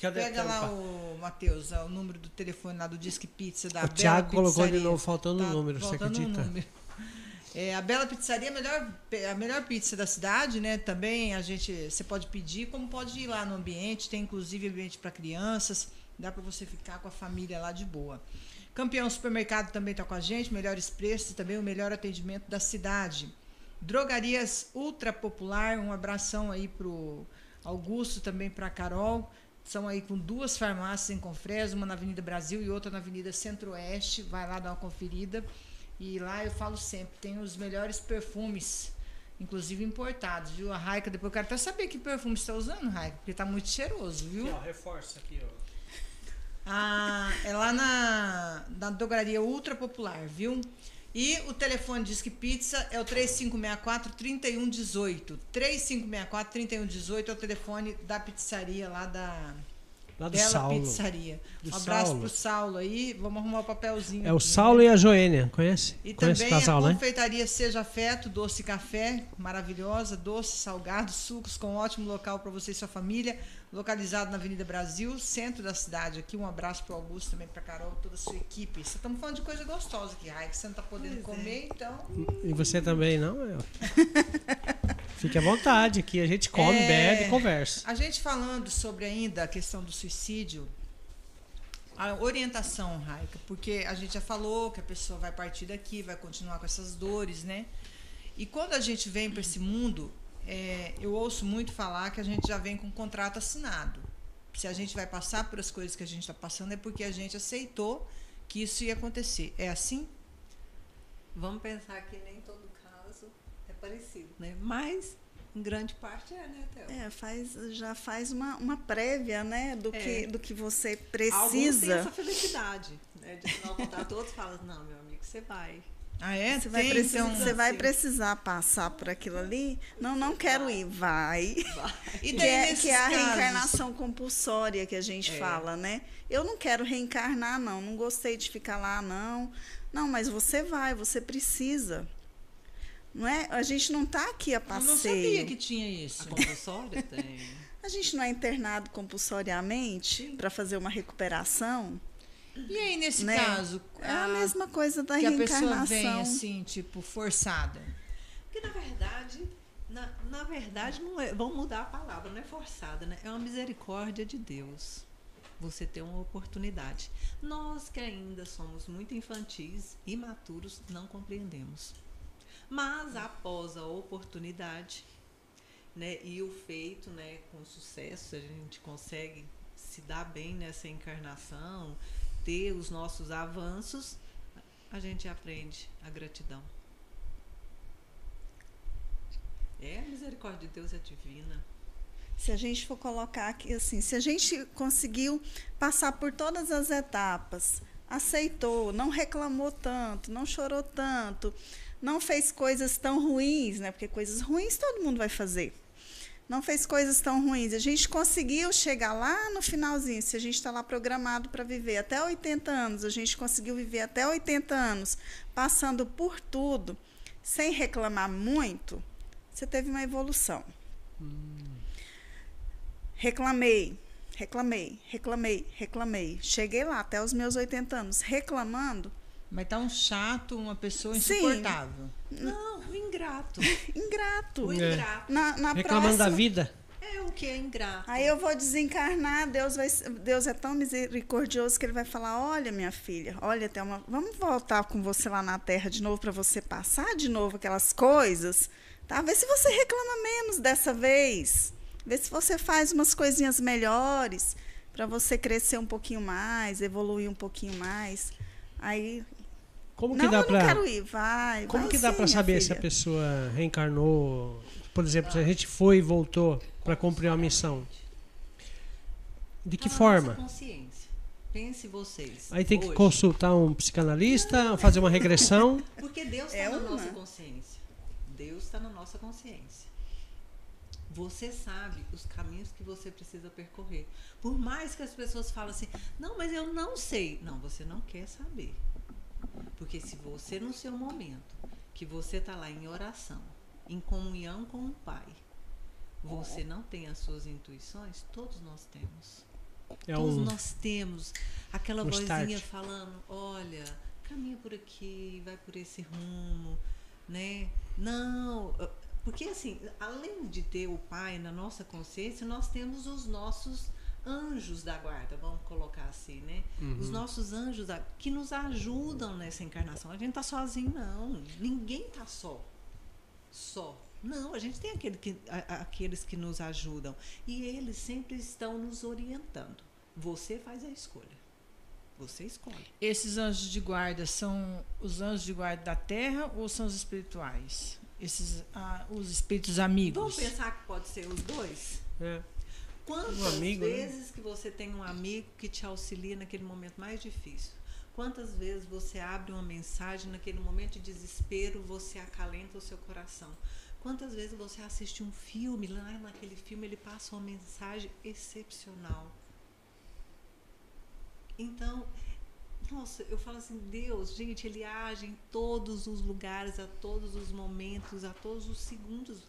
Cadê Pega lá o Matheus, o número do telefone lá do Disque Pizza da O Bela Thiago colocou de novo, faltando um Tá número, você faltando um acredita? número. É, a Bela Pizzaria é a melhor, a melhor pizza da cidade, né? Também a gente, você pode pedir, como pode ir lá no ambiente, tem inclusive ambiente para crianças, dá para você ficar com a família lá de boa. Campeão Supermercado também está com a gente, melhores preços também o melhor atendimento da cidade. Drogarias Ultra Popular, um abração aí pro Augusto, também para Carol. São aí com duas farmácias em Confresa, uma na Avenida Brasil e outra na Avenida Centro-Oeste. Vai lá dar uma conferida. E lá eu falo sempre, tem os melhores perfumes, inclusive importados, viu? A Raika, depois eu quero até saber que perfume você está usando, Raika, porque tá muito cheiroso, viu? Aqui, ó, reforça aqui, ó. Ah, é lá na, na drogaria Ultra Popular, viu? E o telefone Disque Pizza é o 3564-3118. 3564-3118 é o telefone da pizzaria lá da Lá do Bela Saulo. Pizzaria. Do um abraço Saulo. pro Saulo aí. Vamos arrumar o papelzinho. É o aqui, Saulo né? e a Joênia, conhece? E conhece também o casal, a né? confeitaria Seja Afeto, doce café, maravilhosa, doce, salgado, sucos, com ótimo local para você e sua família, localizado na Avenida Brasil, centro da cidade. Aqui um abraço para Augusto também, para Carol, toda a sua equipe. Você estamos falando de coisa gostosa aqui, Rai, que você não está podendo Pois é. comer, então. E você também, não? É. Fique à vontade, aqui a gente come, É. bebe e conversa. A gente falando sobre ainda a questão do suicídio, a orientação, Raika, porque a gente já falou que a pessoa vai partir daqui, vai continuar com essas dores, né? E quando a gente vem para esse mundo, é, eu ouço muito falar que a gente já vem com um contrato assinado. Se a gente vai passar por as coisas que a gente está passando, é porque a gente aceitou que isso ia acontecer. É assim? Vamos pensar que nem todo caso é parecido, né? Mas, em grande parte é, né, Théo? É, faz, já faz uma, uma prévia, né, do, É. que, do que você Alguns têm precisa. essa felicidade, né? De assinar o contrato, outros falam, não, meu amigo, você vai. Ah, é? Você vai, precisar, então... você vai precisar passar por aquilo ali? Não, não quero ir. Vai. E Que daí, é, que é a casos? reencarnação compulsória que a gente É. fala, né? Eu não quero reencarnar, não. Não gostei de ficar lá, não. Não, mas você vai, você precisa. Não é? A gente não está aqui a Eu passeio. não sabia que tinha A isso. compulsória tem. A gente não é internado compulsoriamente para fazer uma recuperação. E aí, nesse Né? caso, É a mesma coisa da que a pessoa reencarnação. vem assim, tipo, forçada. Porque, na verdade, na, na verdade, não é, vamos mudar a palavra, não é forçada, né? É uma misericórdia de Deus. Você ter uma oportunidade. Nós que ainda somos muito infantis, imaturos, não compreendemos. Mas após a oportunidade, né, e o feito, né, com sucesso, a gente consegue se dar bem nessa encarnação, ter os nossos avanços, a gente aprende a gratidão. É, a misericórdia de Deus é divina. Se a gente for colocar aqui assim, se a gente conseguiu passar por todas as etapas, aceitou, não reclamou tanto, não chorou tanto, não fez coisas tão ruins, né? Porque coisas ruins todo mundo vai fazer. Não fez coisas tão ruins. A gente conseguiu chegar lá no finalzinho. Se a gente está lá programado para viver até 80 anos, a gente conseguiu viver até 80 anos, passando por tudo, sem reclamar muito, você teve uma evolução. Reclamei, reclamei, reclamei, reclamei. Cheguei lá até os meus 80 anos reclamando, Mas tá um chato, uma pessoa Sim. insuportável. Não, o ingrato. ingrato. O É. ingrato. Na, na Reclamando da próxima, vida. É o que é ingrato. Aí eu vou desencarnar, Deus, vai, Deus é tão misericordioso que ele vai falar: Olha, minha filha, olha, Thelma, vamos voltar com você lá na terra de novo para você passar de novo aquelas coisas, tá? Vê se você reclama menos dessa vez. Vê se você faz umas coisinhas melhores para você crescer um pouquinho mais, evoluir um pouquinho mais. Aí, Como que não, dá eu não quero ir, vai. Como vai que dá para saber se a pessoa reencarnou? Por exemplo, se a gente foi e voltou para cumprir uma missão. De que na forma? Nossa consciência. Pense vocês. Aí tem que hoje. consultar um psicanalista, fazer uma regressão. Porque Deus está É na uma. nossa consciência. Deus está na nossa consciência. Você sabe os caminhos que você precisa percorrer. Por mais que as pessoas falem assim, não, mas eu não sei. Não, você não quer saber. Porque se você, no seu momento, que você está lá em oração, em comunhão com o Pai, você não tem as suas intuições, todos nós temos. É Todos um- nós temos aquela um vozinha start. falando, olha, caminha por aqui, vai por esse rumo, né? Não, porque assim, além de ter o pai na nossa consciência, nós temos os nossos anjos da guarda, vamos colocar assim, né? Os nossos anjos da- que nos ajudam nessa encarnação. A gente tá sozinho não, ninguém tá só. Só. Não, a gente tem aquele que, a- aqueles que nos ajudam. E eles sempre estão nos orientando. Você faz a escolha. Você escolhe. Esses anjos de guarda são os anjos de guarda da terra ou são os espirituais? Esses, ah, os espíritos amigos? Vamos pensar que pode ser os dois? É. Quantas Um amigo, né? vezes que você tem um amigo que te auxilia naquele momento mais difícil? Quantas vezes você abre uma mensagem naquele momento de desespero, você acalenta o seu coração? Quantas vezes você assiste um filme, lá naquele filme ele passa uma mensagem excepcional? Então, nossa, eu falo assim, Deus, gente, ele age em todos os lugares, a todos os momentos, a todos os segundos.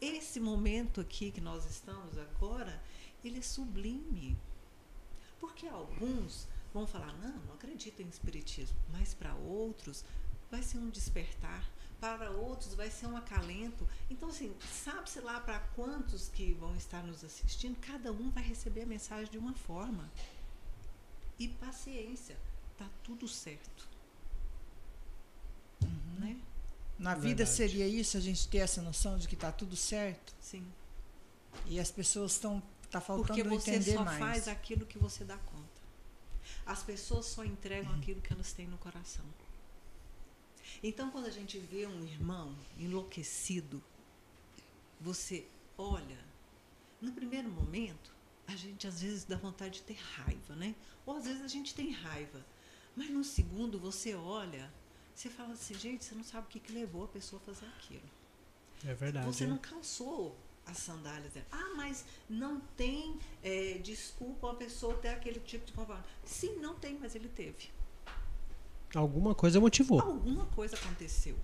Esse momento aqui que nós estamos agora, ele é sublime. Porque alguns vão falar, não, não acredito em espiritismo, mas para outros vai ser um despertar, para outros vai ser um acalento. Então, assim, sabe-se lá para quantos que vão estar nos assistindo, cada um vai receber a mensagem de uma forma. E paciência, tá tudo certo. Né? Na vida Verdade. seria isso, a gente ter essa noção de que está tudo certo? Sim. E as pessoas estão. Está faltando Porque você só mais. faz aquilo que você dá conta. As pessoas só entregam aquilo que elas têm no coração. Então, quando a gente vê um irmão enlouquecido, você olha, no primeiro momento, a gente às vezes dá vontade de ter raiva, né? Ou às vezes a gente tem raiva. Mas no segundo, você olha, você fala assim, gente, você não sabe o que, que levou a pessoa a fazer aquilo. É verdade. Você não calçou as sandálias dela. Ah, mas não tem é, desculpa a pessoa ter aquele tipo de comportamento. Sim, não tem, mas ele teve. Alguma coisa motivou. Alguma coisa aconteceu.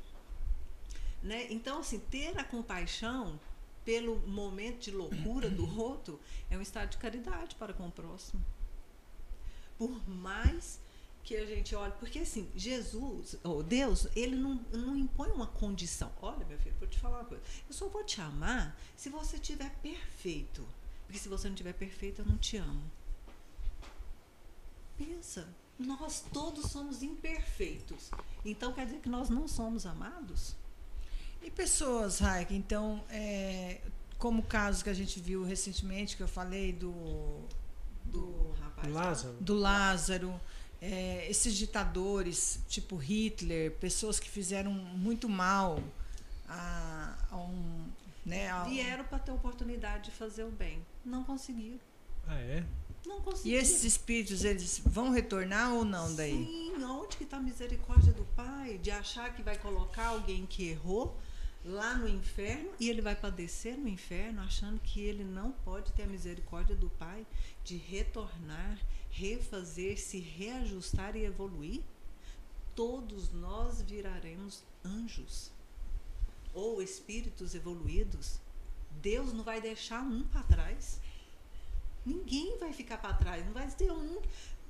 Né? Então, assim, ter a compaixão pelo momento de loucura do outro é um estado de caridade para com o próximo. Por mais que a gente olhe, porque assim, Jesus, ou Deus, ele não, não impõe uma condição. Olha, meu filho, vou te falar uma coisa. Eu só vou te amar se você estiver perfeito. Porque se você não estiver perfeito, eu não te amo. Pensa, nós todos somos imperfeitos. Então quer dizer que nós não somos amados? E pessoas, Raik, então, é, como o caso que a gente viu recentemente, que eu falei do, Do rapaz. lá? Lázaro. do Lázaro, é, esses ditadores, tipo Hitler, pessoas que fizeram muito mal a, a um. Né, a- Vieram para ter oportunidade de fazer o bem. Não conseguiram. Ah, é? Não E conseguiram. esses espíritos, eles vão retornar ou não daí? Sim, onde que está a misericórdia do Pai? De achar que vai colocar alguém que errou lá no inferno e ele vai padecer no inferno, achando que ele não pode ter a misericórdia do Pai de retornar, refazer, se reajustar e evoluir? Todos nós viraremos anjos ou espíritos evoluídos. Deus não vai deixar um para trás. Ninguém vai ficar para trás. Não vai ter um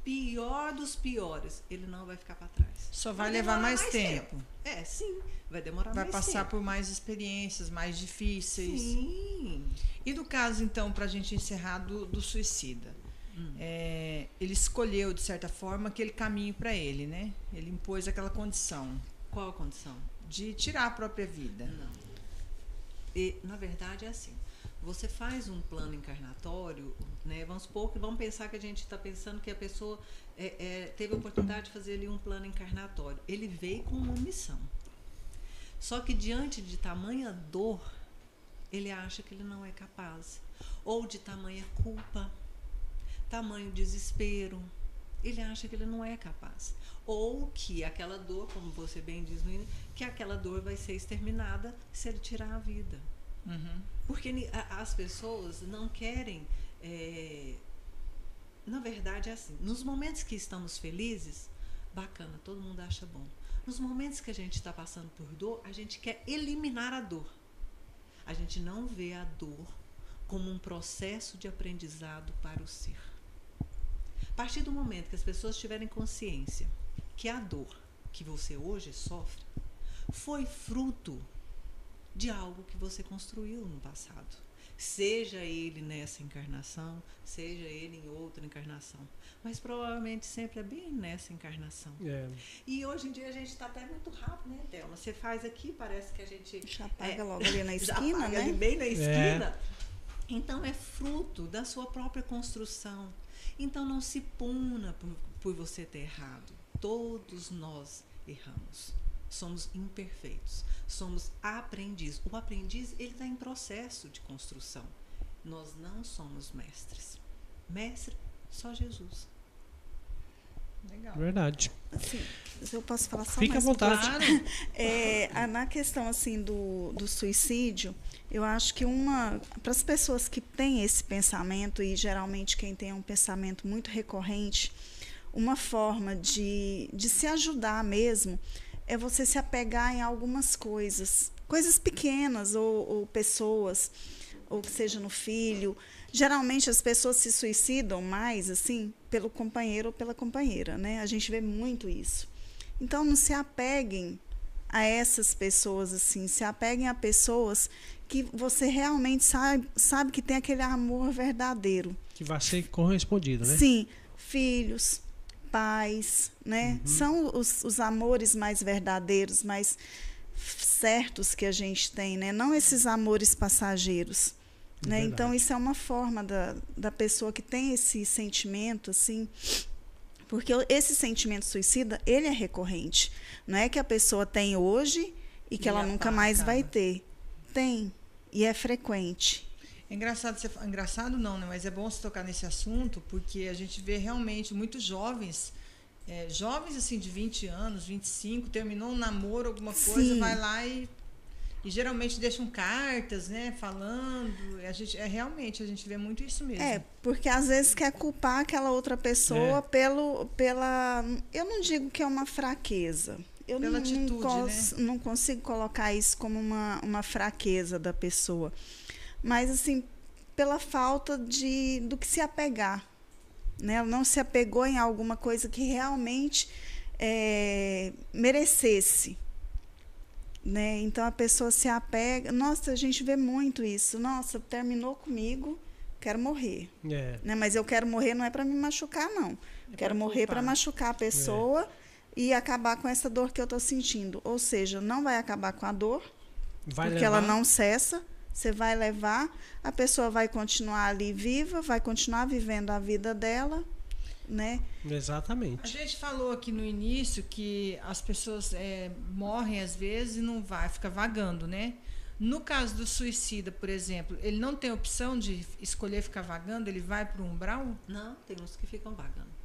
pior dos piores. Ele não vai ficar para trás. Só vai, Vai levar mais, mais tempo. É, sim. Vai demorar Vai mais passar tempo. por mais experiências, mais difíceis. Sim. E do caso, então, para a gente encerrar, do, do suicida. Hum. É, ele escolheu, de certa forma, aquele caminho para ele, né? Ele impôs aquela condição Qual a condição? de tirar a própria vida. Não. E, na verdade, é assim. Você faz um plano encarnatório, né? Vamos supor que vamos pensar que a gente está pensando que a pessoa é, é, teve a oportunidade de fazer ali um plano encarnatório. Ele veio com uma missão. Só que diante de tamanha dor, ele acha que ele não é capaz. Ou de tamanha culpa, tamanho desespero, ele acha que ele não é capaz. Ou que aquela dor, como você bem diz no início, que aquela dor vai ser exterminada se ele tirar a vida. Uhum. Porque as pessoas não querem. é, na verdade, é assim: nos momentos que estamos felizes, bacana, todo mundo acha bom. Nos momentos que a gente está passando por dor, a gente quer eliminar a dor. A gente não vê a dor como um processo de aprendizado para o ser. Partir do momento que as pessoas tiverem consciência que a dor que você hoje sofre foi fruto de algo que você construiu no passado. Seja ele nessa encarnação, seja ele em outra encarnação. Mas provavelmente sempre é bem nessa encarnação. É. E hoje em dia a gente está até muito rápido, né, Thelma? Você faz aqui, parece que a gente. Já apaga é, logo ali na já esquina, apaga né? Ali bem na esquina. É. Então é fruto da sua própria construção. Então não se puna por, por você ter errado. Todos nós erramos. Somos imperfeitos. Somos aprendizes. O aprendiz ele está em processo de construção. Nós não somos mestres. Mestre só Jesus. Legal. Verdade. Assim, eu posso falar só Fica mais à vontade. Claro. É, na questão assim do, do suicídio, eu acho que uma para as pessoas que têm esse pensamento e geralmente quem tem um pensamento muito recorrente, uma forma de, de se ajudar mesmo é você se apegar em algumas coisas, coisas pequenas ou, ou pessoas, ou que seja no filho. Geralmente as pessoas se suicidam mais assim pelo companheiro ou pela companheira, né? A gente vê muito isso. Então não se apeguem a essas pessoas assim, se apeguem a pessoas que você realmente sabe, sabe que tem aquele amor verdadeiro. Que vai ser correspondido, né? Sim, filhos, pais, né? Uhum. São os, os amores mais verdadeiros, mais certos que a gente tem, né? Não esses amores passageiros. É né? Então, isso é uma forma da, da pessoa que tem esse sentimento, assim, porque esse sentimento suicida, ele é recorrente. Não é que a pessoa tem hoje e que e ela nunca mais vai ter. Tem. E é frequente. É engraçado, você, engraçado não, né? mas é bom se tocar nesse assunto, porque a gente vê realmente muitos jovens, é, jovens assim de 20 anos, 25, terminou um namoro, alguma coisa, Sim. vai lá e, e geralmente deixam cartas, né, falando. A gente, é realmente, a gente vê muito isso mesmo. É, porque às vezes quer culpar aquela outra pessoa é. pelo, pela. Eu não digo que é uma fraqueza. Eu Pela não, atitude, não, cons, né? não consigo colocar isso como uma, uma fraqueza da pessoa mas assim pela falta de do que se apegar, né? Ela não se apegou em alguma coisa que realmente é, merecesse, né? Então a pessoa se apega. Nossa, a gente vê muito isso. Nossa, terminou comigo, quero morrer, é. né? Mas eu quero morrer não é para me machucar não. É quero morrer para machucar a pessoa. É. E acabar com essa dor que eu estou sentindo. Ou seja, não vai acabar com a dor, vai porque levar. ela não cessa, você vai levar, a pessoa vai continuar ali viva, vai continuar vivendo a vida dela, né? Exatamente. A gente falou aqui no início que as pessoas é, morrem às vezes e não vai, fica vagando, né? No caso do suicida, por exemplo, ele não tem opção de escolher ficar vagando, ele vai para o umbral? Não, tem uns que ficam vagando.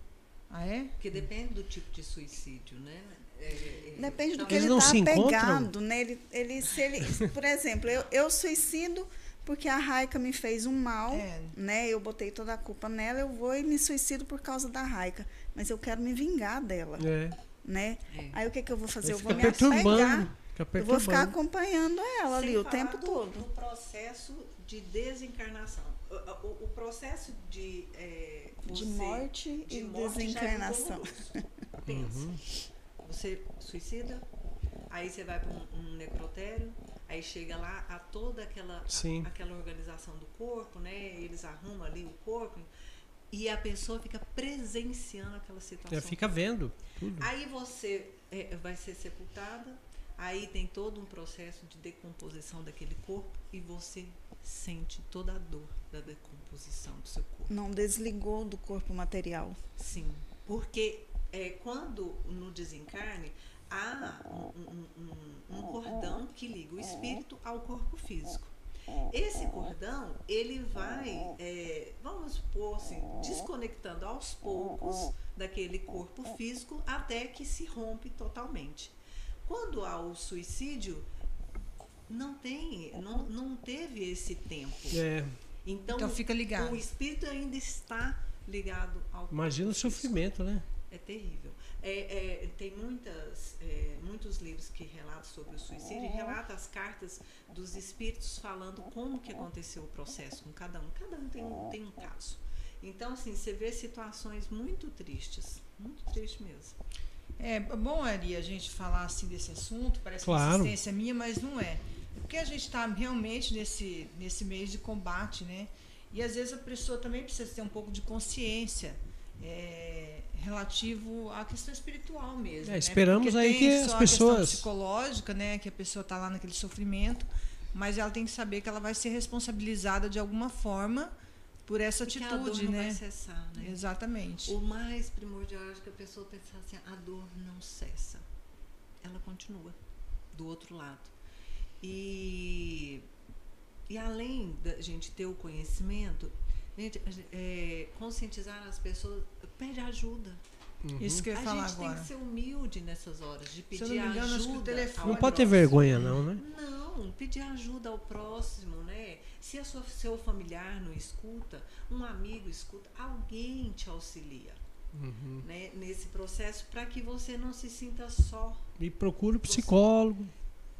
Ah, é? Porque depende do tipo de suicídio, né? É, é. Depende do que ele está apegado, né? Ele, ele, se ele, por exemplo, eu, eu suicido porque a Raika me fez um mal, é. né? Eu botei toda a culpa nela, eu vou e me suicido por causa da Raika, mas eu quero me vingar dela, é. né? É. Aí o que que eu vou fazer? Eu vou me apegar. Eu vou ficar acompanhando ela Sem ali o tempo do, todo. O processo de desencarnação, o, o, o processo de é, de morte de e morte desencarnação. Pensa. Uhum. Você suicida, aí você vai para um, um, necrotério, aí chega lá a toda aquela, a, aquela organização do corpo, né? Eles arrumam ali o corpo e a pessoa fica presenciando aquela situação. É, fica vendo tudo. Aí você é, vai ser sepultada, aí tem todo um processo de decomposição daquele corpo e você sente toda a dor da decomposição do seu corpo. Não desligou do corpo material. Sim, porque é, quando no desencarne há um, um, um, cordão que liga o espírito ao corpo físico. Esse cordão ele vai, é, vamos supor assim, desconectando aos poucos daquele corpo físico até que se rompe totalmente. Quando há o suicídio, não tem, não, não teve esse tempo. É. Então, então fica ligado. O espírito ainda está ligado ao Imagina o sofrimento, né? É terrível. É, é, tem muitas, é, muitos livros que relatam sobre o suicídio e relatam as cartas dos espíritos falando como que aconteceu o processo com cada um. Cada um tem um, tem um caso. Então, assim, você vê situações muito tristes, muito tristes mesmo. É bom, Ari, a gente falar assim desse assunto, parece claro. que é insistência minha, mas não é. Porque a gente está realmente nesse, nesse mês de combate, né? E às vezes a pessoa também precisa ter um pouco de consciência é, relativo à questão espiritual mesmo. É, né? esperamos Porque aí tem que só as a pessoas. questão psicológica, né? Que a pessoa está lá naquele sofrimento, mas ela tem que saber que ela vai ser responsabilizada de alguma forma por essa Porque atitude, a dor não né? vai cessar, né? Exatamente. O mais primordial é que a pessoa pensar assim, a dor não cessa. Ela continua do outro lado. E, e além da gente ter o conhecimento, gente, é, conscientizar as pessoas, pede ajuda. Isso que eu ia a falar gente agora. tem que ser humilde nessas horas, de pedir não me engano, acho que o ajuda. Não pode ter vergonha, não, né? Não, pedir ajuda ao próximo, né? Se a sua, seu familiar não escuta, um amigo escuta, alguém te auxilia Uhum. né, nesse processo para que você não se sinta só. E procura o psicólogo.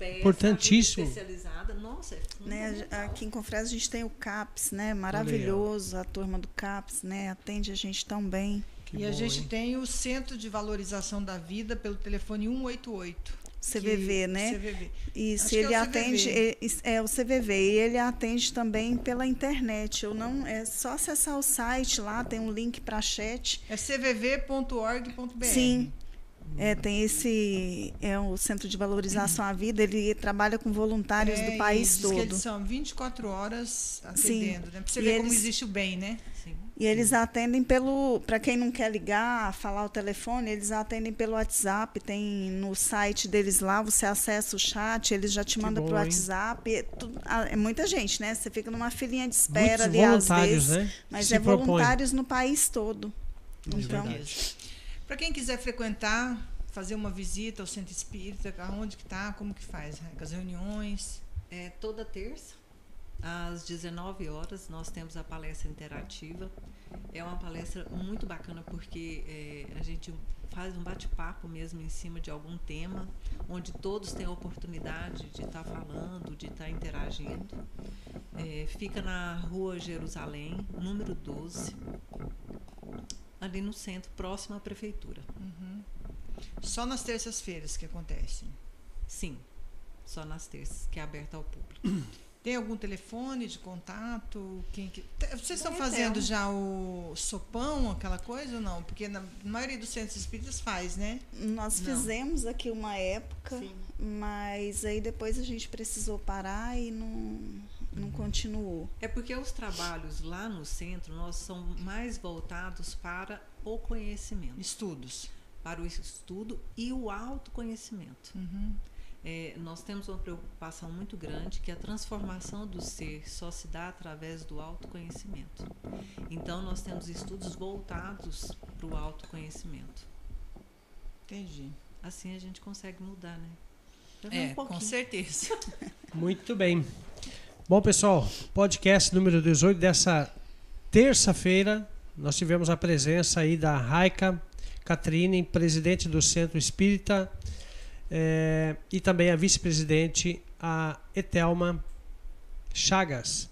Peça Importantíssimo. especializada, nossa, é Né, aqui em Confresa a gente tem o CAPS, né? Maravilhoso, a turma do CAPS, né? Atende a gente tão bem. Que e a bom, gente hein? tem o Centro de Valorização da Vida pelo telefone 188. CVV, que- né? CVV. Isso, Acho ele é o atende, ele- é o CVV, e ele atende também pela internet. Eu não, é só acessar o site lá, tem um link para chat. É cvv.org.br. Sim. É, tem esse é o Centro de Valorização à Vida, ele trabalha com voluntários É, do e país diz que todo. eles são 24 horas atendendo, né? Pra você E ver como eles- existe o bem, né? Sim. E eles atendem pelo, para quem não quer ligar, falar o telefone, eles atendem pelo WhatsApp, tem no site deles lá, você acessa o chat, eles já te Que mandam pro hein? WhatsApp. É, tudo- é muita gente, né? Você fica numa filinha de espera Muitos ali às voluntários, vezes, né? mas Se é propõem. voluntários no país todo. É Então. Para quem quiser frequentar, fazer uma visita ao Centro Espírita, aonde que tá, como que faz? né? As reuniões. É, toda terça, às 19 horas, nós temos a palestra interativa. É uma palestra muito bacana porque é, a gente faz um bate-papo mesmo em cima de algum tema, onde todos têm a oportunidade de estar falando, de estar interagindo. É, fica na rua Jerusalém, número 12, ali no centro, próximo à prefeitura. Só nas terças-feiras que acontece. Sim, só nas terças, que é aberta ao público. Tem algum telefone de contato? Quem que... Vocês estão fazendo já o sopão, aquela coisa ou não? Porque na maioria dos centros espíritas faz, né? nós Não. fizemos aqui uma época, Sim. mas aí depois a gente precisou parar e não, não continuou. É porque os trabalhos lá no centro nós são mais voltados para o conhecimento, Estudos. para o estudo e o autoconhecimento. Uhum. É, nós temos uma preocupação muito grande que a transformação do ser só se dá através do autoconhecimento. Então nós temos estudos voltados para o autoconhecimento. Entendi. Assim a gente consegue mudar, né? Pelo É, um com certeza. Muito bem. Bom, pessoal, podcast número 18 dessa terça-feira, nós tivemos a presença aí da Raika Catrine, presidente do Centro Espírita, eh, e também a vice-presidente, a Etelma Chagas,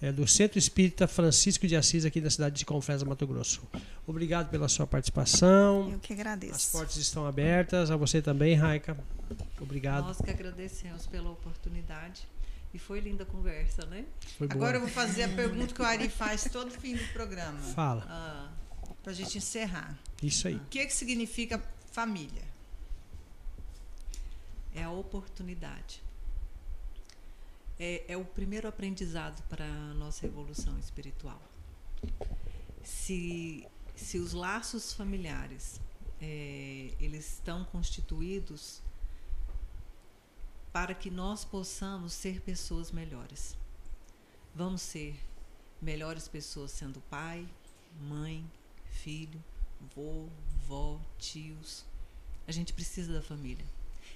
eh, do Centro Espírita Francisco de Assis, aqui da cidade de Confresa, Mato Grosso. Obrigado pela sua participação. Eu que As agradeço. portas estão abertas. A você também, Raika. Obrigado. Nós que agradecemos pela oportunidade. E foi linda a conversa, né? Foi boa. Agora eu vou fazer a pergunta que o Ari faz todo fim do programa, Fala. Ah, pra gente encerrar. Isso aí. O que, que significa família? é a oportunidade. É, é o primeiro aprendizado para a nossa evolução espiritual. Se, se os laços familiares é, eles estão constituídos para que nós possamos ser pessoas melhores. Vamos ser melhores pessoas sendo pai, mãe, filho, vô, vó, tios. A gente precisa da família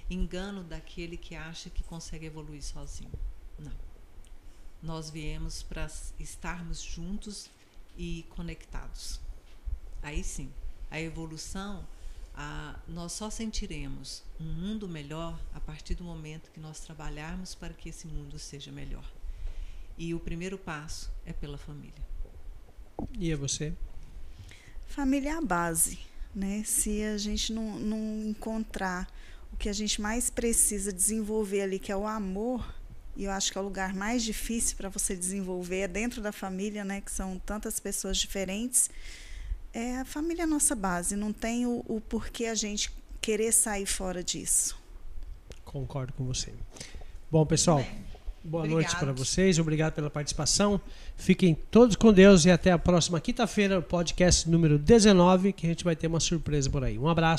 engano daquele que acha que consegue evoluir sozinho. Não. Nós viemos para estarmos juntos e conectados. Aí sim, a evolução, a, nós só sentiremos um mundo melhor a partir do momento que nós trabalharmos para que esse mundo seja melhor. E o primeiro passo é pela família. E é você? Família é a base, né? Se a gente não, não encontrar o que a gente mais precisa desenvolver ali, que é o amor, e eu acho que é o lugar mais difícil para você desenvolver é dentro da família, né? Que são tantas pessoas diferentes. É a família é a nossa base. Não tem o, o porquê a gente querer sair fora disso. Concordo com você. Bom, pessoal, boa Obrigado. noite para vocês. Obrigado pela participação. Fiquem todos com Deus e até a próxima quinta-feira, podcast número 19, que a gente vai ter uma surpresa por aí. Um abraço.